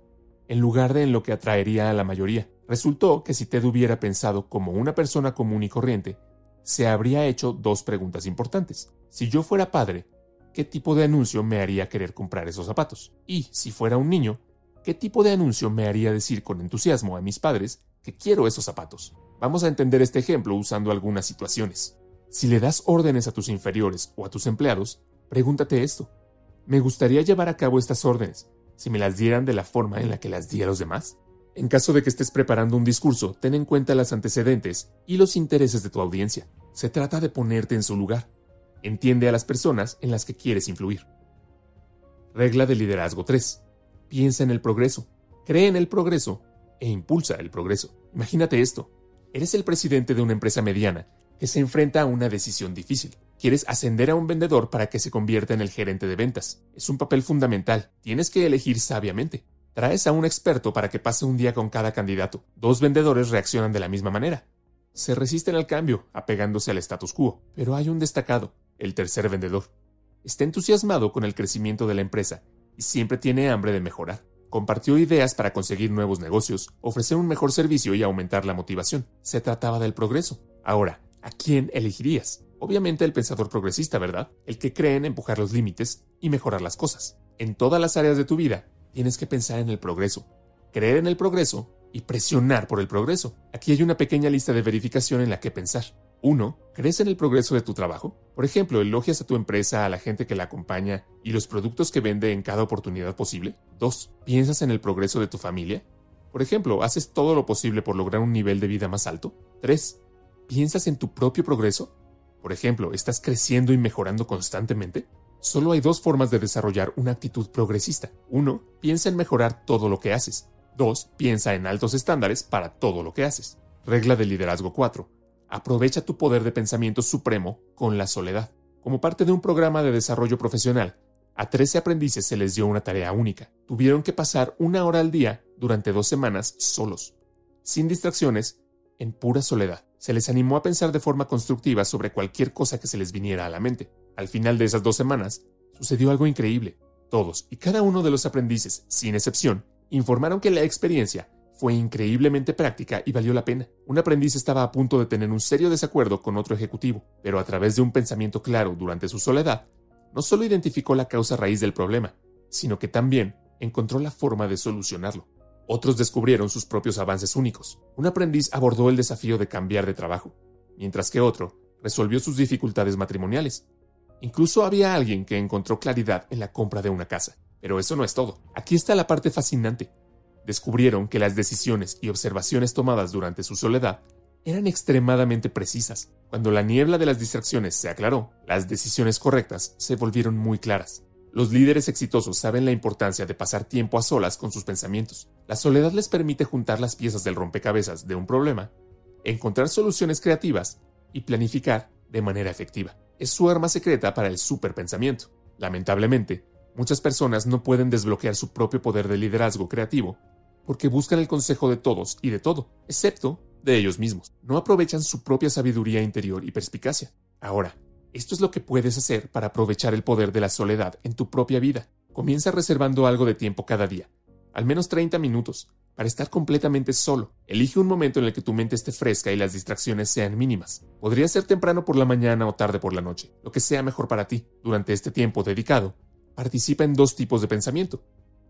en lugar de en lo que atraería a la mayoría. Resultó que si Ted hubiera pensado como una persona común y corriente, se habría hecho dos preguntas importantes. Si yo fuera padre, ¿qué tipo de anuncio me haría querer comprar esos zapatos? Y si fuera un niño, ¿Qué tipo de anuncio me haría decir con entusiasmo a mis padres que quiero esos zapatos? Vamos a entender este ejemplo usando algunas situaciones. Si le das órdenes a tus inferiores o a tus empleados, pregúntate esto. ¿Me gustaría llevar a cabo estas órdenes si me las dieran de la forma en la que las di a los demás? En caso de que estés preparando un discurso, ten en cuenta los antecedentes y los intereses de tu audiencia. Se trata de ponerte en su lugar. Entiende a las personas en las que quieres influir. Regla de liderazgo 3. Piensa en el progreso, cree en el progreso e impulsa el progreso. Imagínate esto. Eres el presidente de una empresa mediana que se enfrenta a una decisión difícil. Quieres ascender a un vendedor para que se convierta en el gerente de ventas. Es un papel fundamental. Tienes que elegir sabiamente. Traes a un experto para que pase un día con cada candidato. Dos vendedores reaccionan de la misma manera. Se resisten al cambio, apegándose al status quo. Pero hay un destacado, el tercer vendedor. Está entusiasmado con el crecimiento de la empresa y siempre tiene hambre de mejorar. Compartió ideas para conseguir nuevos negocios, ofrecer un mejor servicio y aumentar la motivación. Se trataba del progreso. Ahora, ¿a quién elegirías? Obviamente el pensador progresista, ¿verdad? El que cree en empujar los límites y mejorar las cosas. En todas las áreas de tu vida, tienes que pensar en el progreso, creer en el progreso y presionar por el progreso. Aquí hay una pequeña lista de verificación en la que pensar. 1. ¿Crees en el progreso de tu trabajo? Por ejemplo, ¿elogias a tu empresa, a la gente que la acompaña y los productos que vende en cada oportunidad posible? 2. ¿Piensas en el progreso de tu familia? Por ejemplo, ¿haces todo lo posible por lograr un nivel de vida más alto? 3. ¿Piensas en tu propio progreso? Por ejemplo, ¿estás creciendo y mejorando constantemente? Solo hay dos formas de desarrollar una actitud progresista. 1. Piensa en mejorar todo lo que haces. 2. Piensa en altos estándares para todo lo que haces. Regla de liderazgo 4 Aprovecha tu poder de pensamiento supremo con la soledad. Como parte de un programa de desarrollo profesional, a 13 aprendices se les dio una tarea única. Tuvieron que pasar una hora al día durante dos semanas solos, sin distracciones, en pura soledad. Se les animó a pensar de forma constructiva sobre cualquier cosa que se les viniera a la mente. Al final de esas dos semanas, sucedió algo increíble. Todos y cada uno de los aprendices, sin excepción, informaron que la experiencia fue increíblemente práctica y valió la pena. Un aprendiz estaba a punto de tener un serio desacuerdo con otro ejecutivo, pero a través de un pensamiento claro durante su soledad, no solo identificó la causa raíz del problema, sino que también encontró la forma de solucionarlo. Otros descubrieron sus propios avances únicos. Un aprendiz abordó el desafío de cambiar de trabajo, mientras que otro resolvió sus dificultades matrimoniales. Incluso había alguien que encontró claridad en la compra de una casa. Pero eso no es todo. Aquí está la parte fascinante descubrieron que las decisiones y observaciones tomadas durante su soledad eran extremadamente precisas. Cuando la niebla de las distracciones se aclaró, las decisiones correctas se volvieron muy claras. Los líderes exitosos saben la importancia de pasar tiempo a solas con sus pensamientos. La soledad les permite juntar las piezas del rompecabezas de un problema, encontrar soluciones creativas y planificar de manera efectiva. Es su arma secreta para el superpensamiento. Lamentablemente, muchas personas no pueden desbloquear su propio poder de liderazgo creativo porque buscan el consejo de todos y de todo, excepto de ellos mismos. No aprovechan su propia sabiduría interior y perspicacia. Ahora, esto es lo que puedes hacer para aprovechar el poder de la soledad en tu propia vida. Comienza reservando algo de tiempo cada día, al menos 30 minutos, para estar completamente solo. Elige un momento en el que tu mente esté fresca y las distracciones sean mínimas. Podría ser temprano por la mañana o tarde por la noche, lo que sea mejor para ti. Durante este tiempo dedicado, participa en dos tipos de pensamiento,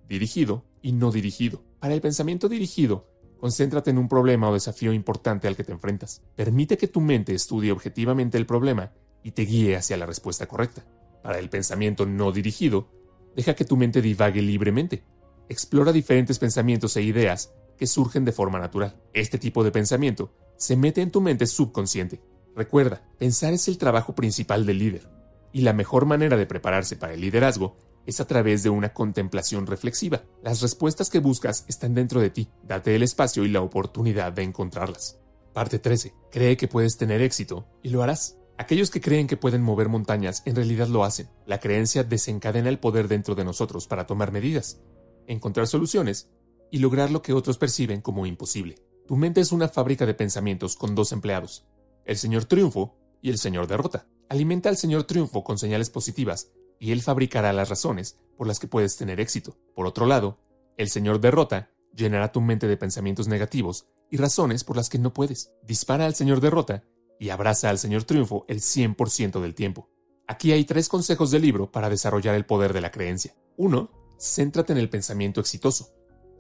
dirigido y no dirigido. Para el pensamiento dirigido, concéntrate en un problema o desafío importante al que te enfrentas. Permite que tu mente estudie objetivamente el problema y te guíe hacia la respuesta correcta. Para el pensamiento no dirigido, deja que tu mente divague libremente. Explora diferentes pensamientos e ideas que surgen de forma natural. Este tipo de pensamiento se mete en tu mente subconsciente. Recuerda, pensar es el trabajo principal del líder, y la mejor manera de prepararse para el liderazgo es a través de una contemplación reflexiva. Las respuestas que buscas están dentro de ti. Date el espacio y la oportunidad de encontrarlas. Parte 13. Cree que puedes tener éxito y lo harás. Aquellos que creen que pueden mover montañas en realidad lo hacen. La creencia desencadena el poder dentro de nosotros para tomar medidas, encontrar soluciones y lograr lo que otros perciben como imposible. Tu mente es una fábrica de pensamientos con dos empleados, el señor triunfo y el señor derrota. Alimenta al señor triunfo con señales positivas y él fabricará las razones por las que puedes tener éxito. Por otro lado, el Señor derrota llenará tu mente de pensamientos negativos y razones por las que no puedes. Dispara al Señor derrota y abraza al Señor triunfo el 100% del tiempo. Aquí hay tres consejos del libro para desarrollar el poder de la creencia. 1. Céntrate en el pensamiento exitoso.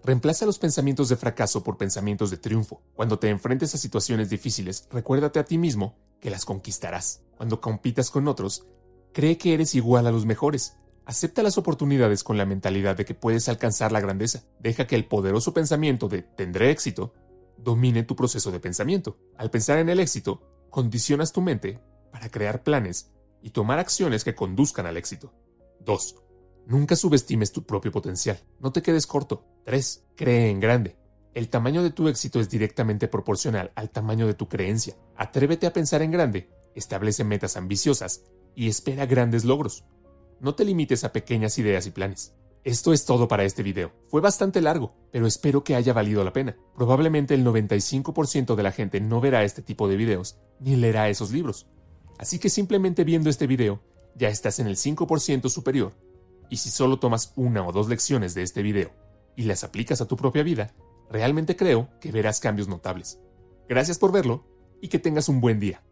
Reemplaza los pensamientos de fracaso por pensamientos de triunfo. Cuando te enfrentes a situaciones difíciles, recuérdate a ti mismo que las conquistarás. Cuando compitas con otros, Cree que eres igual a los mejores. Acepta las oportunidades con la mentalidad de que puedes alcanzar la grandeza. Deja que el poderoso pensamiento de tendré éxito domine tu proceso de pensamiento. Al pensar en el éxito, condicionas tu mente para crear planes y tomar acciones que conduzcan al éxito. 2. Nunca subestimes tu propio potencial. No te quedes corto. 3. Cree en grande. El tamaño de tu éxito es directamente proporcional al tamaño de tu creencia. Atrévete a pensar en grande, establece metas ambiciosas y espera grandes logros. No te limites a pequeñas ideas y planes. Esto es todo para este video. Fue bastante largo, pero espero que haya valido la pena. Probablemente el 95% de la gente no verá este tipo de videos ni leerá esos libros. Así que simplemente viendo este video ya estás en el 5% superior. Y si solo tomas una o dos lecciones de este video y las aplicas a tu propia vida, realmente creo que verás cambios notables. Gracias por verlo y que tengas un buen día.